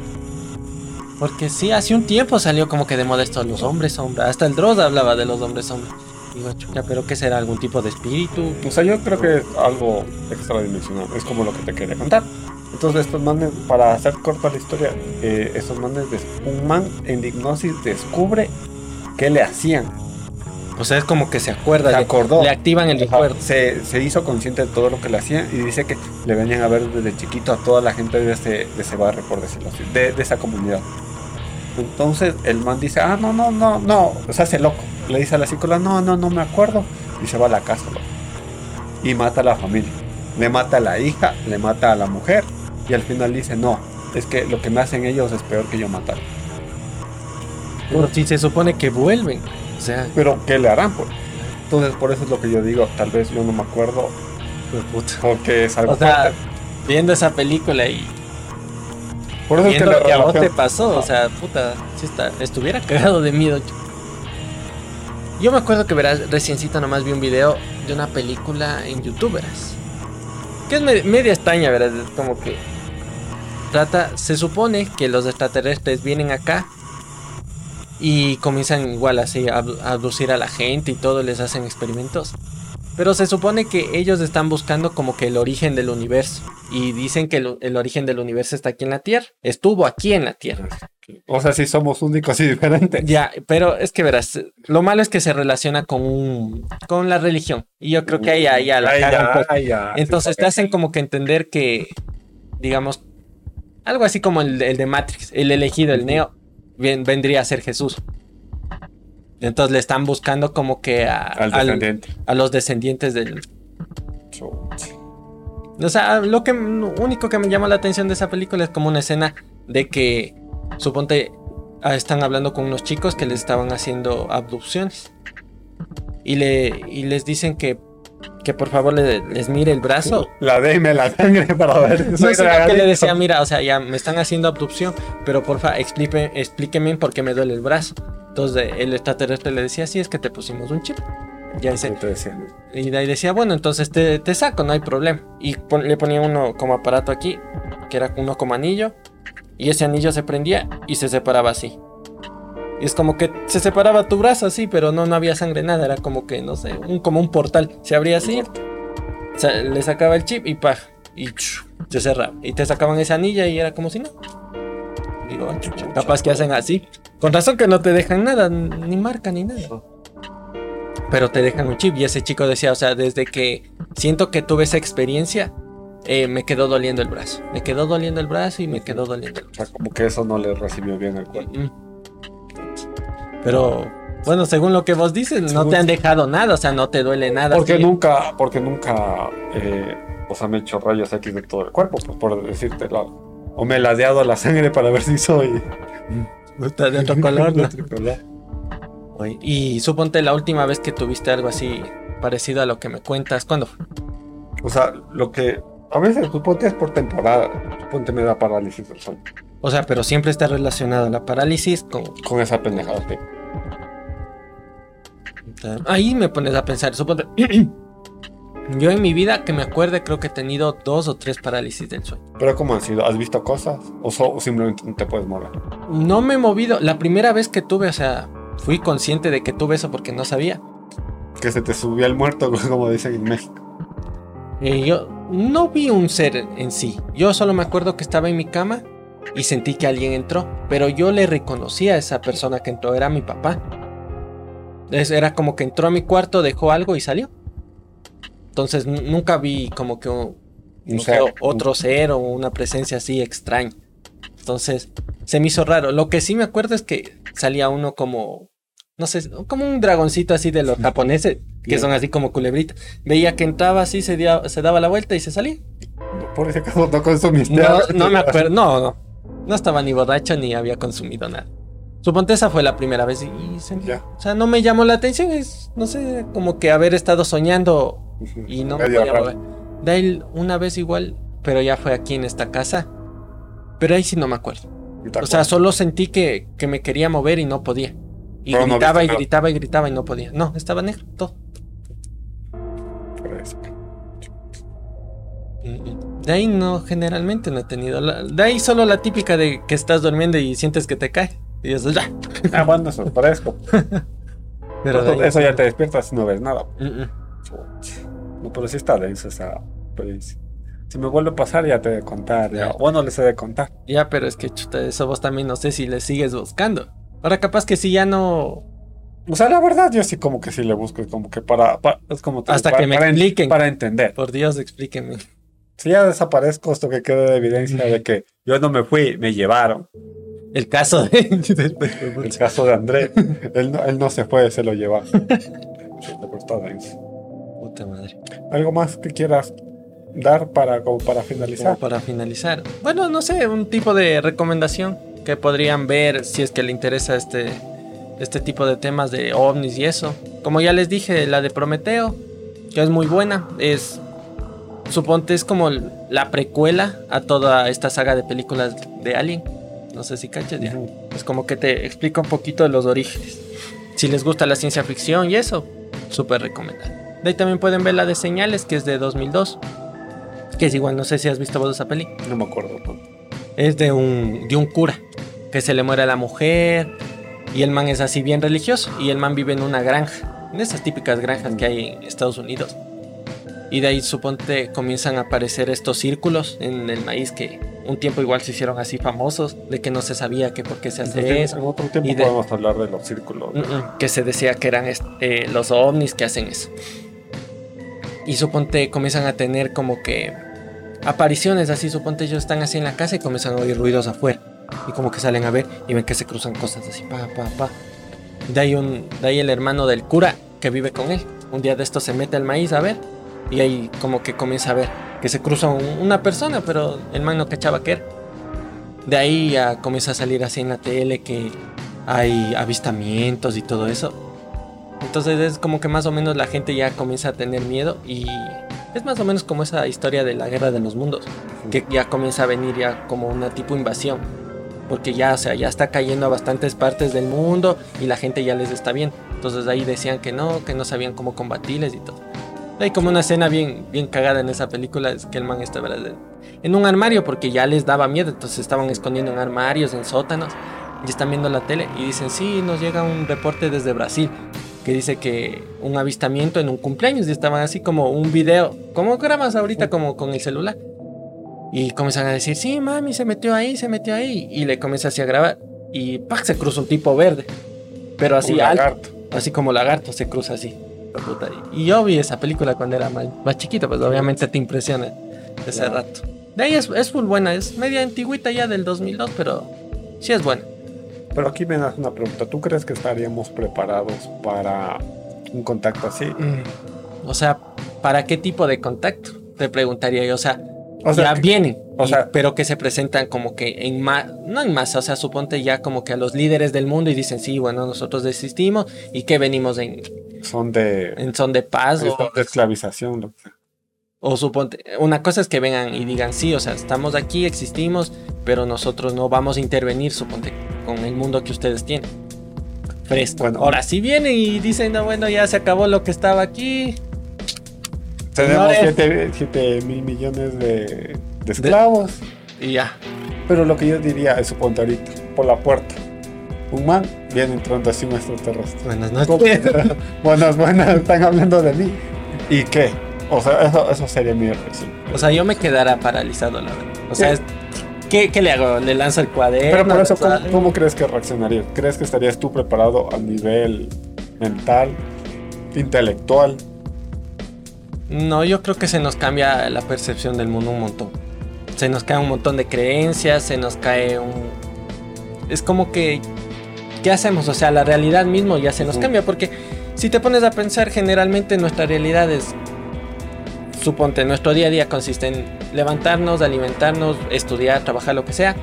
Porque sí, hace un tiempo salió como que de moda esto, los hombres sombra. Hasta el Dross hablaba de los hombres sombra. Digo, chucha, pero ¿qué será? ¿Algún tipo de espíritu? O sea, yo creo que es algo extradimensional, es como lo que te quería contar. Entonces estos manes, para hacer corta la historia, eh, estos manes, un man en hipnosis descubre qué le hacían. O sea, es como que se acuerda. Se le- acordó. Le activan el recuerdo. Se, se hizo consciente de todo lo que le hacían y dice que le venían a ver desde chiquito a toda la gente de ese, de ese barrio, por decirlo así, de, de esa comunidad. Entonces el man dice, ah, no, no, no, no, se hace loco. Le dice a la psicóloga, no, no, no me acuerdo. Y se va a la casa, loco. Y mata a la familia. Le mata a la hija, le mata a la mujer. Y al final dice, no, es que lo que me hacen ellos es peor que yo matar. Pero si se supone que vuelven. O sea, Pero, ¿qué le harán? Pues? Entonces, por eso es lo que yo digo, tal vez yo no me acuerdo pues, puta. porque es algo O sea, fuerte. viendo esa película y Por eso es que la lo que a vos te pasó, o sea, puta, si está, estuviera cagado de miedo. Yo me acuerdo que verás, reciencito nomás vi un video de una película en youtuberas. Que es me- media extraña, verás, como que trata, se supone que los extraterrestres vienen acá y comienzan igual así a, abdu- a abducir a la gente y todo, les hacen experimentos. Pero se supone que ellos están buscando como que el origen del universo. Y dicen que el, el origen del universo está aquí en la Tierra. Estuvo aquí en la Tierra. O sea, sí somos únicos y diferentes. Ya, pero es que verás, lo malo es que se relaciona con un, con la religión. Y yo creo que ahí ya, ya la Ay, cagan, ya, ay, ya. Entonces te hacen como que entender que, digamos, algo así como el, el de Matrix, el elegido, el Neo, ven- vendría a ser Jesús. Entonces le están buscando como que a, Al los descendientes del... O sea, lo que lo único que me llama la atención de esa película es como una escena de que, suponte, ah, están hablando con unos chicos que les estaban haciendo abducciones. Y, le, y les dicen que, que por favor le- les mire el brazo. La deme la sangre para ver si No soy sé que le decía, mira, o sea, ya me están haciendo abducción, pero porfa, explíqueme, explíqueme por qué me duele el brazo. Entonces el extraterrestre le decía, sí, es que te pusimos un chip. Ya dice, y de ahí decía, bueno, entonces te, te saco, no hay problema. Y pon- le ponía uno como aparato aquí, que era uno como anillo, y ese anillo se prendía y se separaba así. Y es como que se separaba tu brazo así, pero no, no había sangre, nada, era como que, no sé, un, como un portal. Se abría así, sa- le sacaba el chip y pa, y chu, se cerraba. Y te sacaban esa anilla y era como si no. Digo, ah, chucha, capaz que hacen así. Con razón que no te dejan nada, ni marca ni nada pero te dejan un chip. Y ese chico decía, o sea, desde que siento que tuve esa experiencia, eh, me quedó doliendo el brazo. Me quedó doliendo el brazo y me quedó doliendo el O sea, como que eso no le recibió bien al cuerpo. Mm. Pero, bueno, según lo que vos dices, no Según- te han dejado nada, o sea, no te duele nada. Porque nunca, porque nunca, eh, o sea, me he hecho rayos X de todo el cuerpo, pues por decirte O me he ladeado la sangre para ver si soy Está de otro color, de ¿no? otro color. Oye, Y suponte la última vez que tuviste algo así parecido a lo que me cuentas, ¿cuándo fue? O sea, lo que a veces suponte es por temporada. Suponte me da parálisis del sueño. O sea, pero siempre está relacionado la parálisis con... Con esa pendejada. sí. Ahí me pones a pensar, suponte. Yo en mi vida, que me acuerde, creo que he tenido dos o tres parálisis del sueño. ¿Pero cómo han sido? ¿Has visto cosas? ¿O, so- o simplemente no te puedes mover? No me he movido. La primera vez que tuve, o sea, fui consciente de que tuve eso porque no sabía. Que se te subió el muerto, como dicen en México. Y yo no vi un ser en sí. Yo solo me acuerdo que estaba en mi cama y sentí que alguien entró. Pero yo le reconocí a esa persona que entró, era mi papá. Era como que entró a mi cuarto, dejó algo y salió. Entonces nunca vi como que un, Un no sé, ser. otro ser o una presencia así extraña. Entonces se me hizo raro. Lo que sí me acuerdo es que salía uno como, no sé, como un dragoncito así de los japoneses, que Bien. son así como culebritas. Veía que entraba así, se, dia- se daba la vuelta y se salía. Por ese caso no consumiste. No, no me acuerdo, no, no. No estaba ni borracho ni había consumido nada. Suponte esa fue la primera vez y, se- o sea, no me llamó la atención, es, no sé, como que haber estado soñando y no me podía mover. Ahí una vez igual, pero ya fue aquí en esta casa. Pero ahí sí no me acuerdo. ¿Y te O sea, solo sentí que, que me quería mover y no podía. Y no gritaba y gritaba y gritaba y no podía. No, estaba negro, todo. Por eso. Mm, De ahí no, generalmente no he tenido. la- de ahí solo la típica de que estás durmiendo y sientes que te cae. Y eso ya. Ah, bueno, eso es fresco. Pero eso, ya te despiertas y no ves nada. No, pero sí está denso esa experiencia. Si me vuelve a pasar, ya te he de contar. ya. Bueno, les he de contar. Ya, pero es que chuta, eso vos también no sé si le sigues buscando. Ahora capaz que si ya no. O sea, la verdad, yo sí como que sí le busco, como que para, pa- es como Hasta para- que me para en- expliquen. Para entender. Por Dios, explíquenme. Si ya desaparezco, esto que quede de evidencia de que yo no me fui, me llevaron. El caso de. El caso de André, él, no, él no se fue, se lo llevaron. Puta madre. ¿Algo más que quieras dar para, como para Como finalizar? para finalizar. Bueno, no sé, un tipo de recomendación que podrían ver si es que le interesa este, este tipo de temas de ovnis y eso. Como ya les dije, la de Prometeo, que es muy buena, es, suponte, es como la precuela a toda esta saga de películas de Alien. No sé si cachas ya. Es como que te explica un poquito de los orígenes. Si les gusta la ciencia ficción y eso, súper recomendable. De ahí también pueden ver la de Señales, que es de 2002. Que es igual, no sé si has visto vos esa peli. No me acuerdo. ¿no? Es de un, de un cura que se le muere a la mujer y el man es así bien religioso y el man vive en una granja, en esas típicas granjas que hay en Estados Unidos. Y de ahí suponte comienzan a aparecer estos círculos en el maíz que un tiempo igual se hicieron así famosos, de que no se sabía que por qué se hace Entonces, eso. en otro tiempo Y de- podemos hablar de los círculos. Que se decía que eran eh, los ovnis que hacen eso. Y suponte comienzan a tener como que apariciones así, suponte ellos están así en la casa y comienzan a oír ruidos afuera. Y como que salen a ver y ven que se cruzan cosas así, pa, pa, pa. De ahí, un, de ahí el hermano del cura que vive con él. Un día de esto se mete al maíz a ver y ahí como que comienza a ver que se cruza un- una persona, pero el man no cachaba que era. De ahí ya comienza a salir así en la tele que hay avistamientos y todo eso. Entonces es como que más o menos la gente ya comienza a tener miedo y es más o menos como esa historia de la guerra de los mundos, que ya comienza a venir ya como una tipo invasión, porque ya, o sea, ya está cayendo a bastantes partes del mundo y la gente ya les está viendo. Entonces ahí decían que no, que no sabían cómo combatirles y todo. Hay como una escena bien, bien cagada en esa película, es que el man estaba en- en un armario porque ya les daba miedo, entonces estaban escondiendo en armarios, en sótanos, y están viendo la tele y dicen, sí, nos llega un reporte desde Brasil que dice que un avistamiento en un cumpleaños y estaban así como un video, como grabas ahorita como con el celular. Y comienzan a decir, sí, mami, se metió ahí, se metió ahí. Y le comienza así a grabar. Y ¡pac! se cruza un tipo verde. Pero así alto, lagarto. así como lagarto, se cruza así. Puta. Y yo vi esa película cuando era más, más chiquito, pues obviamente te impresiona ese rato. De ahí es, es full buena, es media antigüita ya del 2002, pero sí es buena. Pero aquí me das una pregunta. ¿Tú crees que estaríamos preparados para un contacto así? Mm, O sea, ¿para qué tipo de contacto? Te preguntaría yo. O sea, O sea, ya que- vienen, o y- sea- pero que se presentan como que en más, no en masa, o sea, suponte ya como que a los líderes del mundo y dicen, sí, bueno, nosotros desistimos y que venimos en, son de, en son de paz o, son de esclavización. lo que sea. o suponte, una cosa es que vengan y digan, sí, o sea, estamos aquí, existimos, pero nosotros no vamos a intervenir, suponte, con el mundo que ustedes tienen. fresco. Bueno. Ahora, si vienen y dicen, no, bueno, ya se acabó lo que estaba aquí, Tenemos Señores. 7 mil millones de, de esclavos. y ya. Pero lo que yo diría es, suponte ahorita, por la puerta. Un man viene entrando así un extraterrestre. Buenas noches. buenas, buenas, están hablando de mí. ¿Y qué? O sea, eso, eso sería mi reflexión. O sea, yo me quedara paralizado, la verdad. O sea, es- ¿qué, qué le hago? ¿Le lanzo el cuaderno? Pero por eso, ¿cómo, cómo crees que reaccionarías? ¿Crees que estarías tú preparado a nivel mental, intelectual? No, yo creo que se nos cambia la percepción del mundo un montón. Se nos cae un montón de creencias, se nos cae un... Es como que... ¿Qué hacemos? O sea, la realidad mismo ya se nos cambia porque si te pones a pensar, generalmente nuestra realidad es... Suponte, nuestro día a día consiste en levantarnos, alimentarnos, estudiar, trabajar, lo que sea,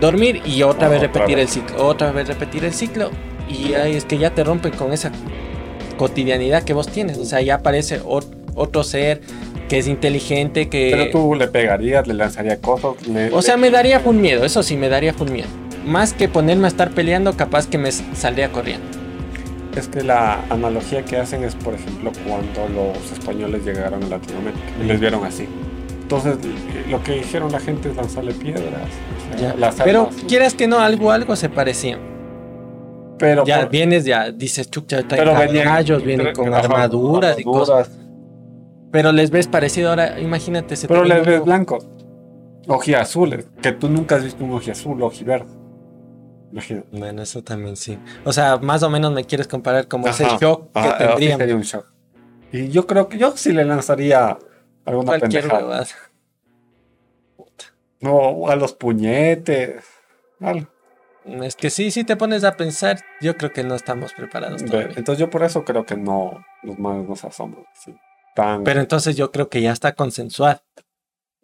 dormir y otra vez Otra repetir vez. el ciclo, otra vez repetir el ciclo y ahí es que ya te rompen con esa cotidianidad que vos tienes. O sea, ya aparece ot- otro ser que es inteligente, que... Pero tú le pegarías, le lanzarías cosas. le- O sea, me daría full miedo, eso sí, me daría full miedo. Más que ponerme a estar peleando, capaz que me saldría corriendo. Es que la analogía que hacen es, por ejemplo, cuando los españoles llegaron a Latinoamérica y les vieron así. Entonces, lo que dijeron la gente es lanzarle piedras. o sea, Ya. las Pero armas. quieras que no, algo, algo se parecía. pero Ya por- vienes, ya dices, chucha, pero venían- caballos, vienen con armaduras y cosas. Pero les ves parecido ahora, imagínate. Pero les ves un- blancos. Ojiazules. Que tú nunca has visto un ojiazul, ojiverde. Bueno, eso también sí. O sea, más o menos me quieres comparar como ese shock que Ajá, así tendríamos. sería un shock. Y yo creo que yo sí le lanzaría alguna Cualquier pendejada. No, a los puñetes. algo. Es que sí, si te pones a pensar, yo creo que no estamos preparados todavía. Entonces yo por eso creo que no, los malos nos asombran. tan, Pero entonces yo creo que ya está consensuado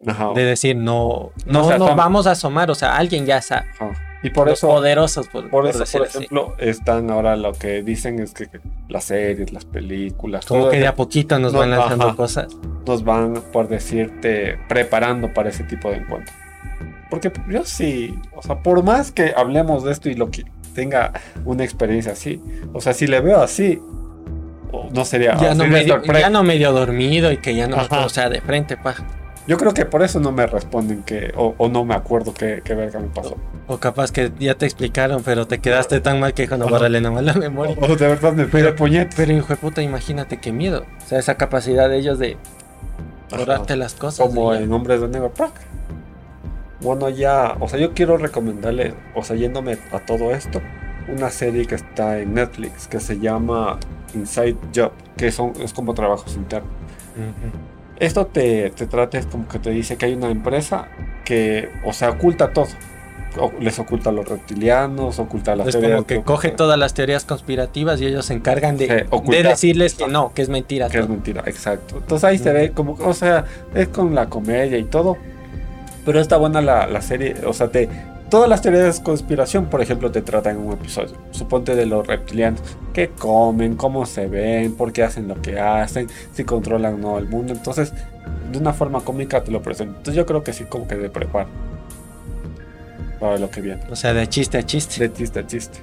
Ajá, de decir no, No no, nos vamos a asomar, o sea, alguien ya sabe. ajá. Y por Los eso, poderosos, por, por por eso, por así. ejemplo, están ahora lo que dicen es que, las series, las películas, Como que de a poquito nos No, van lanzando ajá. cosas. nos van, por decirte, preparando para ese tipo de encuentros. Porque yo sí, o sea, por más que hablemos de esto y lo que tenga una experiencia así, o sea, si le veo así, no sería Ya no, medio, ya no medio dormido y que ya no, Ajá. o sea, de frente, pa. Yo creo que por eso no me responden que, o, o no me acuerdo qué, qué verga me pasó. O capaz que ya te explicaron, pero te quedaste tan mal que dijo, no, Ajá. bórrale nomás la memoria. O de verdad me Pero- puñet. Pero hijo de puta, imagínate qué miedo. O sea, esa capacidad de ellos de borrarte las cosas. Como en Hombres de Pack. Bueno, ya, o sea, yo quiero recomendarle, o sea, yéndome a todo esto, una serie que está en Netflix que se llama Inside Job, que son, es como trabajos internos. Ujú. Esto te, te trata, es como que te dice que hay una empresa que, o sea, oculta todo. O- les oculta a los reptilianos, oculta las Es teorías como que coge todas las teorías conspirativas y ellos se encargan de, Sí, de decirles que no, que es mentira. Que es mentira, exacto. Entonces ahí se ve como, o sea, es con la comedia y todo. Pero está buena la, la serie, o sea, te, todas las teorías de conspiración, por ejemplo, te tratan en un episodio. Suponte de los reptilianos, qué comen, cómo se ven, por qué hacen lo que hacen, si controlan o no el mundo. Entonces, de una forma cómica te lo presento. Entonces yo creo que sí, como que de preparo. Para lo que viene. O sea, de chiste a chiste. De chiste a chiste.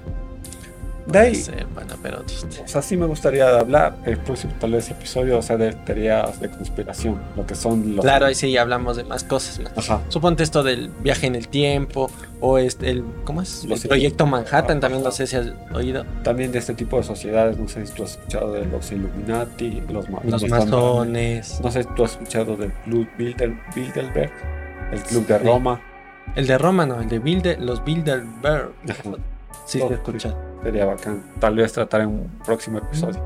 De ahí, bueno, pero o sea, sí me gustaría hablar el próximo tal vez episodio, o sea, de teorías de conspiración, lo que son los... Claro, ahí sí hablamos de más cosas. man. Ajá. Suponte esto del viaje en el tiempo o este, el, ¿cómo es? Los- el proyecto Manhattan, también no sé si has oído. También de este tipo de sociedades, no sé si tú has escuchado de los Illuminati, los, Los masones. No sé si tú has escuchado del Club Bilder- Bilderberg, el Club de. Roma. El de Roma, no, el de Bilder, los Bilderberg. Ajá. Sí, escucha. Sería bacán. Tal vez tratar en un próximo episodio.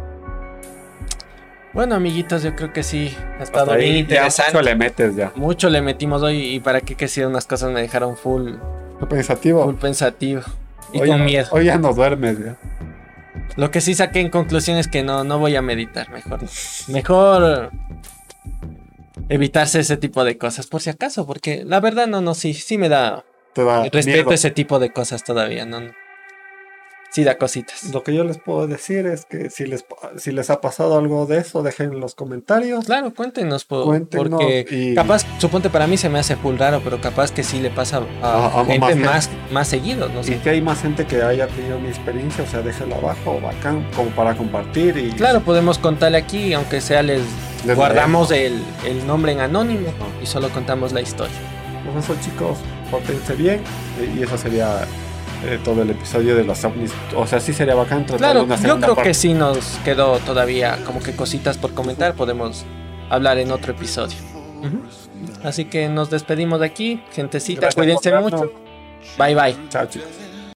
Bueno, amiguitos, yo creo que sí. Ha estado bien interesante. mucho le metes ya. Mucho le metimos hoy y para qué que sí unas cosas me dejaron full, pensativo. full pensativo y Hoy con miedo. Hoy ya no duermes ya. Lo que sí saqué en conclusión es que no, no voy a meditar, mejor. Mejor evitarse ese tipo de cosas, por si acaso, porque la verdad no, no, sí, sí me da Te da respeto miedo. ese tipo de cosas todavía, no, no. Sí da cositas. Lo que yo les puedo decir es que si les, si les ha pasado algo de eso, dejen en los comentarios. Claro, cuéntenos, po- Cuéntenos porque y- capaz, suponte para mí se me hace full raro, pero capaz que sí le pasa a, A- a gente más más, seguido, no Y sé. que hay más gente que haya tenido mi experiencia, o sea, déjenlo abajo, bacán, como para compartir y Claro, podemos contarle aquí, aunque sea les, Les guardamos el, el nombre en anónimo y solo contamos la historia. Pues eso chicos, pórtense bien y eso sería eh, todo el episodio de los ovnis. O sea, sí sería bacán tratar Claro, una yo creo parte. que sí nos quedó todavía como que cositas por comentar, podemos hablar en otro episodio. Así que nos despedimos de aquí, gentecita, Gracias cuídense mucho. Bye bye. Chao chicos.